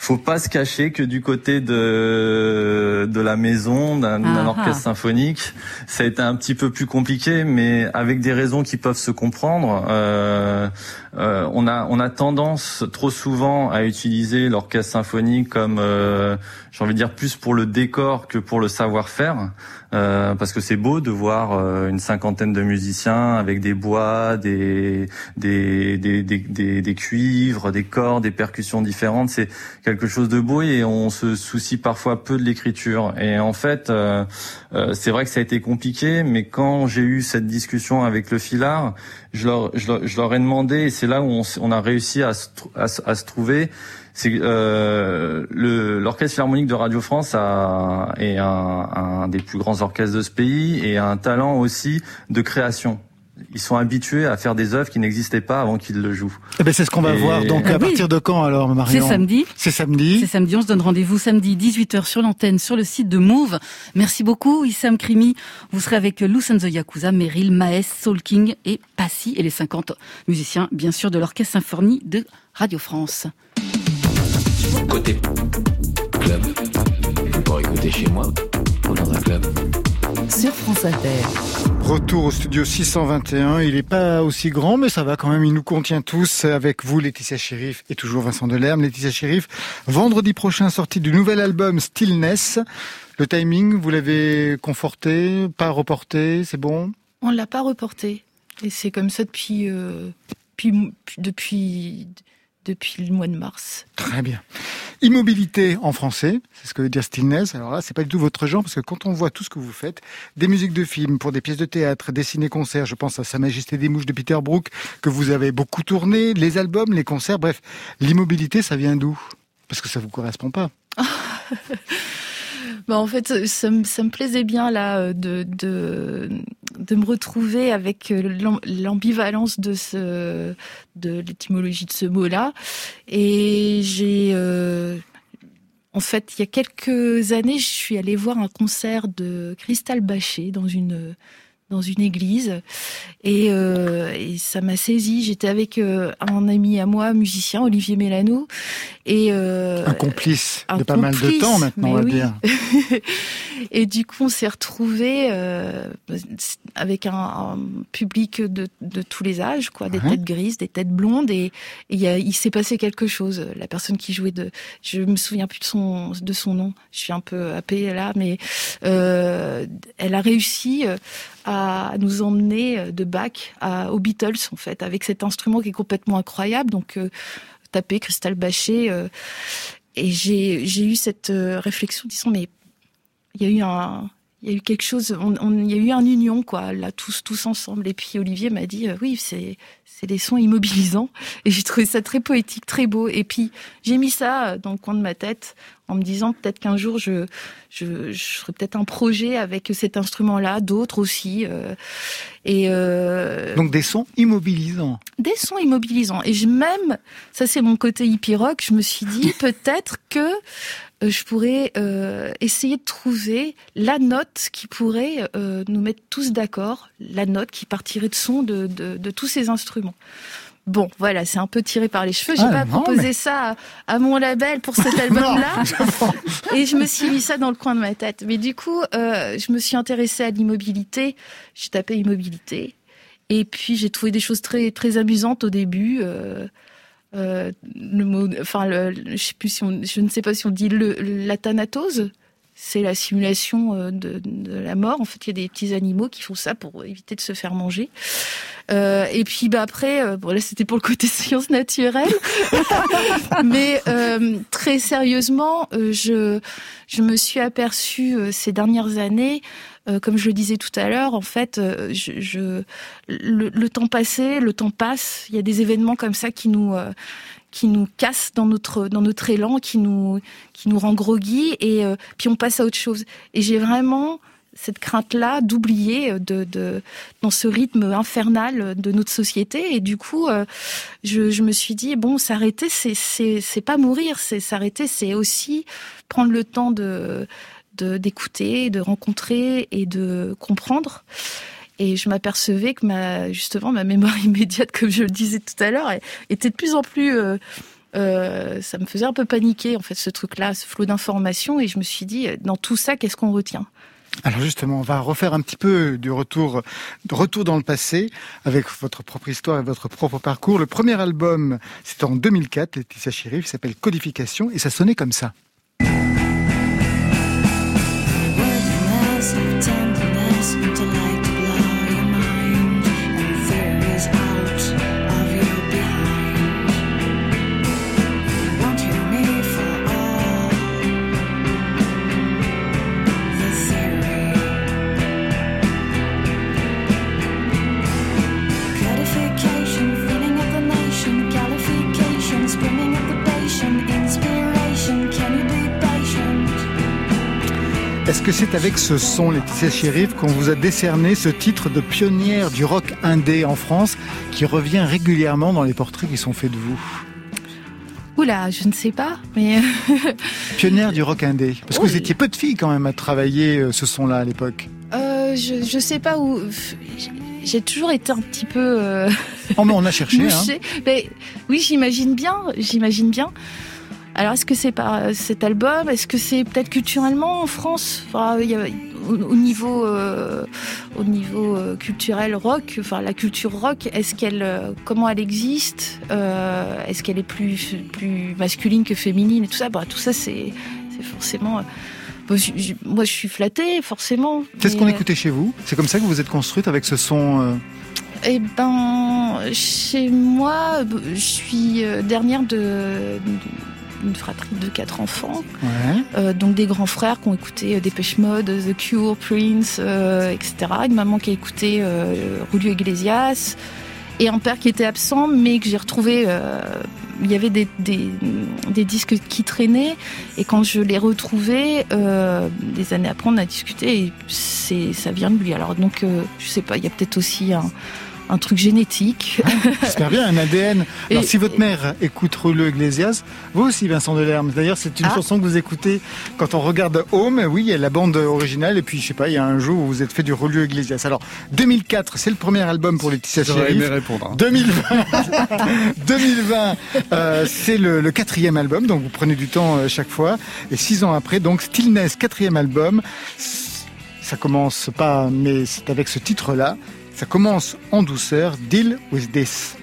faut pas se cacher que du côté de de la maison d'un Ah, orchestre ah. symphonique, ça a été un petit peu plus compliqué, mais avec des raisons qui peuvent se comprendre. Euh, euh, on a on a tendance trop souvent à utiliser l'orchestre symphonique comme euh, j'ai envie de dire plus pour le décor que pour le savoir-faire. Euh, parce que c'est beau de voir euh, une cinquantaine de musiciens avec des bois, des des, des, des, des, cuivres, des cordes, des percussions différentes. C'est quelque chose de beau et on se soucie parfois peu de l'écriture. Et en fait, euh, euh, c'est vrai que ça a été compliqué, mais quand j'ai eu cette discussion avec le filard, je leur, je leur, je leur ai demandé, et c'est là où on, on a réussi à se, à, à se trouver, c'est que, euh, le l'orchestre philharmonique de Radio France a, est un, un des plus grands orchestres de ce pays et a un talent aussi de création. Ils sont habitués à faire des œuvres qui n'existaient pas avant qu'ils le jouent. Eh ben, c'est ce qu'on va Et- voir. Donc, Ah à oui. partir de quand alors, Marion C'est samedi. C'est samedi. C'est samedi, on se donne rendez-vous samedi 18h sur l'antenne, sur le site de Move. Merci beaucoup Issam Krimi. Vous serez avec Loose and the Yakuza, Meryl, Maes, Soul King et Passy et les 50 musiciens, bien sûr, de l'Orchestre Symphonie de Radio France. Côté club, vous pourrez écouter chez moi ou dans un club. Sur France Inter. Retour au studio 621. Il n'est pas aussi grand, mais ça va quand même. Il nous contient tous avec vous, Laetitia Shérif et toujours Vincent Delerme. Laetitia Shérif, vendredi prochain, sortie du nouvel album Stillness. Le timing, vous l'avez conforté, pas reporté, c'est bon? On l'a pas reporté. Et c'est comme ça depuis, euh, depuis, depuis, depuis le mois de mars. Très bien. Immobilité en français, c'est ce que veut dire stillness. Alors là, c'est pas du tout votre genre parce que quand on voit tout ce que vous faites, des musiques de films pour des pièces de théâtre, des ciné-concerts, je pense à Sa Majesté des Mouches de Peter Brook que vous avez beaucoup tourné, les albums, les concerts, bref, l'immobilité, ça vient d'où? Parce que ça vous correspond pas. [LAUGHS] Bah, en fait, ça me, ça me plaisait bien là euh, de, de, de me retrouver avec euh, l'am- l'ambivalence de de l'étymologie de ce mot-là. Et j'ai euh, en fait, il y a quelques années, je suis allée voir un concert de Crystal Bachet dans une dans une église et, euh, et ça m'a saisi. J'étais avec euh, un ami à moi, musicien, Olivier Mélano, et euh, Un complice un de pas mal de temps maintenant, on va oui. dire. [LAUGHS] et du coup, on s'est retrouvés euh, avec un, un public de, de tous les âges, quoi, des Ouais. têtes grises, des têtes blondes, et et il, y a- il s'est passé quelque chose. La personne qui jouait de, je me souviens plus de son de son nom. Je suis un peu happée là, mais euh, elle a réussi euh, à nous emmener euh, de Bach à, aux Beatles en fait, avec cet instrument qui est complètement incroyable. Donc euh, taper Crystal Bachet. euh, et j'ai eu cette euh, réflexion disant mais il y a eu un il y a eu quelque chose il y a eu un union quoi là tous tous ensemble et puis Olivier m'a dit oui c'est c'est des sons immobilisants et j'ai trouvé ça très poétique très beau et puis j'ai mis ça dans le coin de ma tête en me disant peut-être qu'un jour je je, je ferai peut-être un projet avec cet instrument là d'autres aussi euh, et euh, Donc des sons immobilisants. des sons immobilisants. Et je, même, ça c'est mon côté hippie rock, je me suis dit [LAUGHS] peut-être que euh, je pourrais euh, essayer de trouver la note qui pourrait euh, nous mettre tous d'accord, la note qui partirait de son de, de, de tous ces instruments. Bon, voilà, c'est un peu tiré par les cheveux. J'ai Ah, pas non, proposé mais- ça à, à mon label pour cet [LAUGHS] album-là. et je me suis mis ça dans le coin de ma tête. Mais du coup, euh, je me suis intéressée à l'immobilité. J'ai tapé immobilité. Et puis j'ai trouvé des choses très très amusantes au début. Euh, euh, le mot, enfin, le, le- je sais plus si on, je ne sais pas si on dit le, la thanatose. C'est la simulation euh, de, la mort. En fait, il y a des petits animaux qui font ça pour éviter de se faire manger. Euh, et puis bah après, euh, bon là c'était pour le côté [LAUGHS] science naturelle, [LAUGHS] mais euh, très sérieusement, euh, je je me suis aperçue ces dernières années, euh, comme je le disais tout à l'heure, en fait, euh, le, temps passé, le temps passe. Il y a des événements comme ça qui nous euh, qui nous cassent dans notre dans notre élan, qui nous qui nous rend groggy et puis on passe à autre chose. Et j'ai vraiment cette crainte-là d'oublier de, de, dans ce rythme infernal de notre société. Et du coup, je, je me suis dit, bon, s'arrêter, c'est, pas mourir, c'est s'arrêter, c'est aussi prendre le temps de, d'écouter, de rencontrer et de comprendre. Et je m'apercevais que ma, justement, ma mémoire [LAUGHS] immédiate, comme je le disais tout à l'heure, était de plus en plus... Euh, euh, ça me faisait un peu paniquer, en fait, ce truc-là, ce flot d'informations. Et je me suis dit, dans tout ça, qu'est-ce qu'on retient? Alors justement, on va refaire un petit peu du retour, de retour dans le passé avec votre propre histoire et votre propre parcours. Le premier album, c'était en 2004, Laetitia Chérif, s'appelle Codification et ça sonnait comme ça. Que c'est avec ce son, Laetitia Chérif, qu'on vous a décerné ce titre de pionnière du rock indé en France qui revient régulièrement dans les portraits qui sont faits de vous Oula, je ne sais pas, mais... [LAUGHS] pionnière du rock indé. Parce que vous étiez peu de filles quand même à travailler euh, ce son-là à l'époque. Euh, je, ne sais pas où... J'ai toujours été un petit peu... Euh... Oh mais on a cherché. [LAUGHS] Hein. Mais, oui, j'imagine bien, j'imagine bien. Alors, est-ce que c'est par euh, cet album? Est-ce que c'est peut-être culturellement en France? Enfin, y a, au, niveau, euh, au niveau euh, culturel rock, enfin la culture rock, est-ce qu'elle, comment elle existe? Est-ce qu'elle est plus plus masculine que féminine et tout ça? Bah, Tout ça, c'est forcément. moi, je suis flattée, forcément. Qu'est-ce qu'on écoutait chez vous? C'est comme ça que vous vous êtes construite avec ce son Eh ben, chez moi, je suis dernière de une fratrie de quatre enfants. Euh, donc des grands frères qui ont écouté euh, Dépêche Mode, The Cure, Prince, euh, etc. Une maman qui a écouté euh, Iglesias. Et un père qui était absent, mais que j'ai retrouvé. il y avait des, des, des, disques qui traînaient. Et quand je les retrouvés, des années après, on a discuté. Et c'est, ça vient de lui. Alors donc, je sais pas, il y a peut-être aussi un un truc génétique. [LAUGHS] J'espère bien, un ADN. Alors, si votre mère écoute Rollo Iglesias, vous aussi, Vincent Delerme. D'ailleurs, c'est une ah. chanson que vous écoutez quand on regarde Home. Oui, il y a la bande originale. Et puis, je sais pas, il y a un jour où vous êtes fait du Rollo Iglesias. Alors, 2004, c'est le premier album pour Laetitia J'aurais aimé répondre. 2020, 2020 [LAUGHS] euh, c'est le, le, quatrième album. Donc, vous prenez du temps euh, chaque fois. Et six ans après, donc, Stillness, quatrième album. Ça commence pas, mais c'est avec ce titre-là. Ça commence en douceur, Deal with this.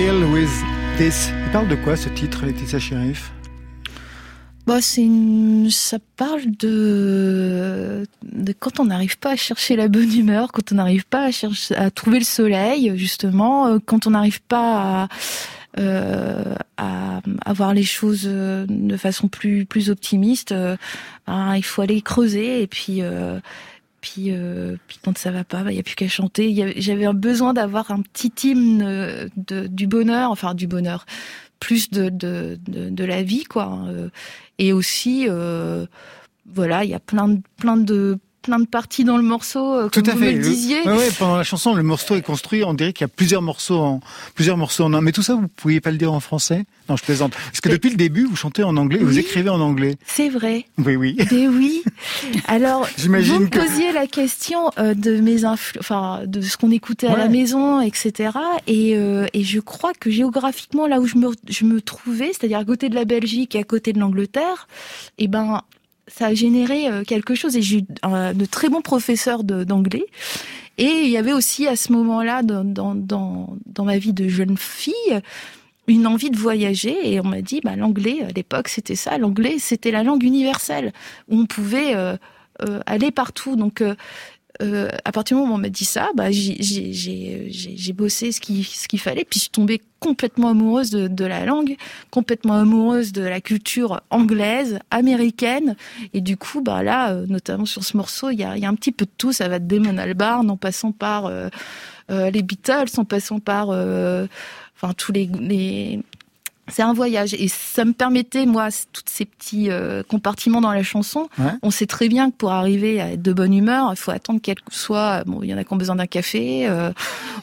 Deal with this. Il parle de quoi ce titre, Laetitia Sheriff? Bah, ça parle de... quand on n'arrive pas à chercher la bonne humeur, quand on n'arrive pas à chercher à trouver le soleil, justement, euh, quand on n'arrive pas à euh, voir les choses euh, de façon plus plus optimiste, ben, il faut aller creuser et puis puis, euh, puis quand ça va pas, il bah, y a plus qu'à chanter. J'avais besoin d'avoir un petit hymne de, du bonheur, enfin du bonheur, plus de, de, de, la vie, quoi. Hein, et aussi, euh, voilà, il y a plein plein de plein de parties dans le morceau, euh, comme Tout à vous fait. me le disiez. Oui, ouais, pendant la chanson, le morceau est construit, on dirait qu'il y a plusieurs morceaux en plusieurs morceaux en un. Mais tout ça, vous pouviez pas le dire en français? Non, je plaisante. Parce que depuis le début, vous chantez en anglais, vous écrivez en anglais. C'est vrai. Oui, oui. Mais oui. Alors, [LAUGHS] vous me posiez la question euh, de mes influ... enfin, de ce qu'on écoutait à la maison, etc. Et, euh, et je crois que géographiquiquement, là où je me, je me trouvais, c'est-à-dire à côté de la Belgique et à côté de l'Angleterre, eh ben, ça a généré euh, quelque chose et j'ai eu de très bons professeurs d'anglais. Et il y avait aussi à ce moment-là, dans, dans, dans, dans ma vie de jeune fille, une envie de voyager. Et on m'a dit bah l'anglais à l'époque c'était ça. L'anglais c'était la langue universelle. Où on pouvait euh, euh, aller partout. Donc euh, à partir du moment où on m'a dit ça, bah, j'ai bossé ce qu'il fallait, puis je suis tombée complètement amoureuse de, la langue, complètement amoureuse de la culture anglaise, américaine, et du coup, bah là, euh, notamment sur ce morceau, il y a, un petit peu de tout. Ça va de Damon Albarn, en passant par euh, euh les Beatles, en passant par, euh, tous les c'est un voyage. Et ça me permettait moi tous ces petits euh, compartiments dans la chanson. On sait très bien que pour arriver à être de bonne humeur, il faut attendre qu'elle soit bon, il y en a qui ont besoin d'un café, euh,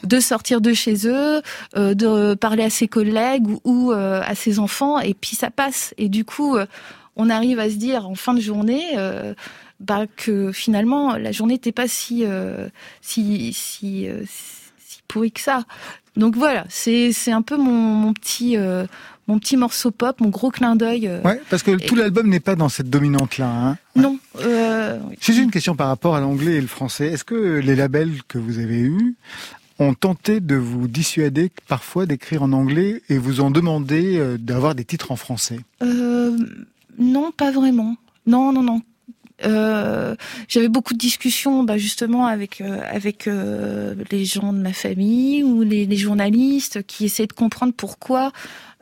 de sortir de chez eux, euh, de parler à ses collègues ou, à ses enfants. Et puis ça passe. Et du coup on arrive à se dire en fin de journée bah, que finalement la journée n'était pas si si si, si pourrie que ça. Donc voilà, c'est c'est un peu mon, mon petit mon petit morceau pop, mon gros clin d'œil. Euh, ouais, parce que tout l'album n'est pas dans cette dominante-là. Hein non. Euh, J'ai une question par rapport à l'anglais et le français. Est-ce que les labels que vous avez eus ont tenté de vous dissuader parfois d'écrire en anglais et vous ont demandé euh, d'avoir des titres en français? Euh, Non, pas vraiment. Non, non, non. Euh, j'avais beaucoup de discussions bah, justement avec euh, avec euh, les gens de ma famille ou les, les, journalistes qui essayaient de comprendre pourquoi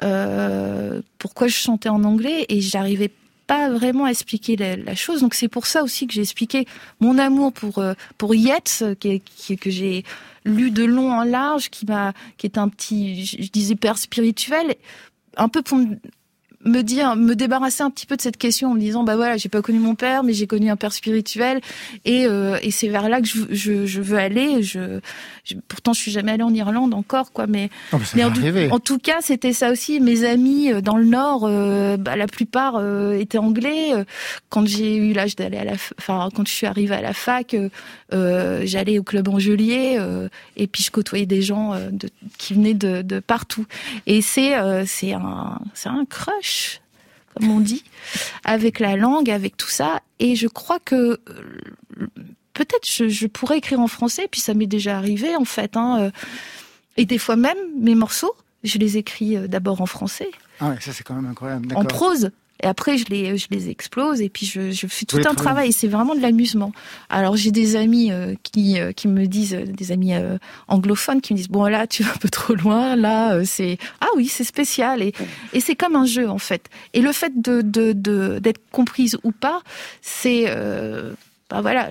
euh, pourquoi je chantais en anglais et j'arrivais pas vraiment à expliquer la, la chose. Donc c'est pour ça aussi que j'ai expliqué mon amour pour pour Yates qui, qui, que j'ai lu de long en large qui m'a qui est un petit je disais père spirituel. Un peu pour me dire, me débarrasser un petit peu de cette question en me disant, bah voilà, j'ai pas connu mon père, mais j'ai connu un père spirituel, et, euh, et c'est vers là que je, je, je veux aller. Je, pourtant, je suis jamais allée en Irlande encore, quoi, mais, oh, mais, en, en, tout cas, c'était ça aussi. Mes amis euh, dans le Nord, euh, bah, la plupart euh, étaient anglais. Quand j'ai eu l'âge d'aller à la, enfin, quand je suis arrivée à la fac, j'allais au club Angelier, et puis je côtoyais des gens de, qui venaient de, de partout. Et c'est, c'est un, c'est un crush comme on dit, avec la langue, avec tout ça. Et je crois que peut-être je, pourrais écrire en français, puis ça m'est déjà arrivé en fait. Hein, euh. et des fois même, mes morceaux, je les écris euh, d'abord en français. Ah ouais, ça c'est quand même incroyable. En prose. Et après, je les, je les explose et puis je, je fais tout un travail. Et c'est vraiment de l'amusement. Alors, j'ai des amis euh, qui, euh, qui me disent, des amis anglophones qui me disent, bon, là, tu vas un peu trop loin. Là, c'est, ah oui, c'est spécial. Et, et c'est comme un jeu, en fait. Et le fait de, de, de, d'être comprise ou pas, c'est, bah voilà,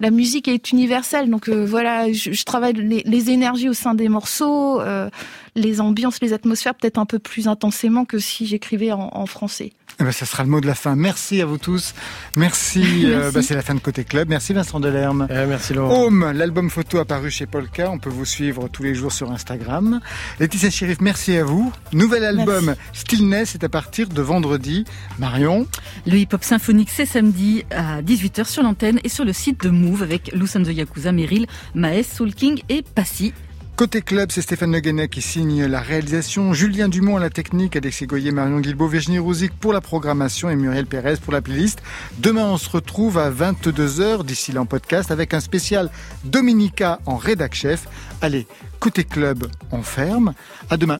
la, musique est universelle, donc voilà, je, travaille les, énergies au sein des morceaux, euh, les ambiances, les atmosphères peut-être un peu plus intensément que si j'écrivais en, français. Eh ben, ça sera le mot de la fin. Merci à vous tous. Merci. [LAUGHS] Euh, bah, c'est la fin de Côté Club. Merci Vincent Delerme. Eh, merci Laurent. Home, l'album photo apparu chez Polka. On peut vous suivre tous les jours sur Instagram. Laetitia Chérif, merci à vous. Nouvel album merci. Stillness est à partir de vendredi. Marion. Le hip-hop symphonique, c'est samedi à 18h sur l'antenne et sur le site de Move avec Lou the Yakuza, Meryl, Maes, Soul King et Passy. Côté club, c'est Stéphane Le qui signe la réalisation, Julien Dumont à la technique, Alexis Goyer, Marion Guilbault, Virginie Rouzic pour la programmation et Muriel Pérez pour la playlist. Demain, on se retrouve à 22h, d'ici là en podcast, avec un spécial Dominica en rédac chef. Allez, côté club, on ferme. À demain.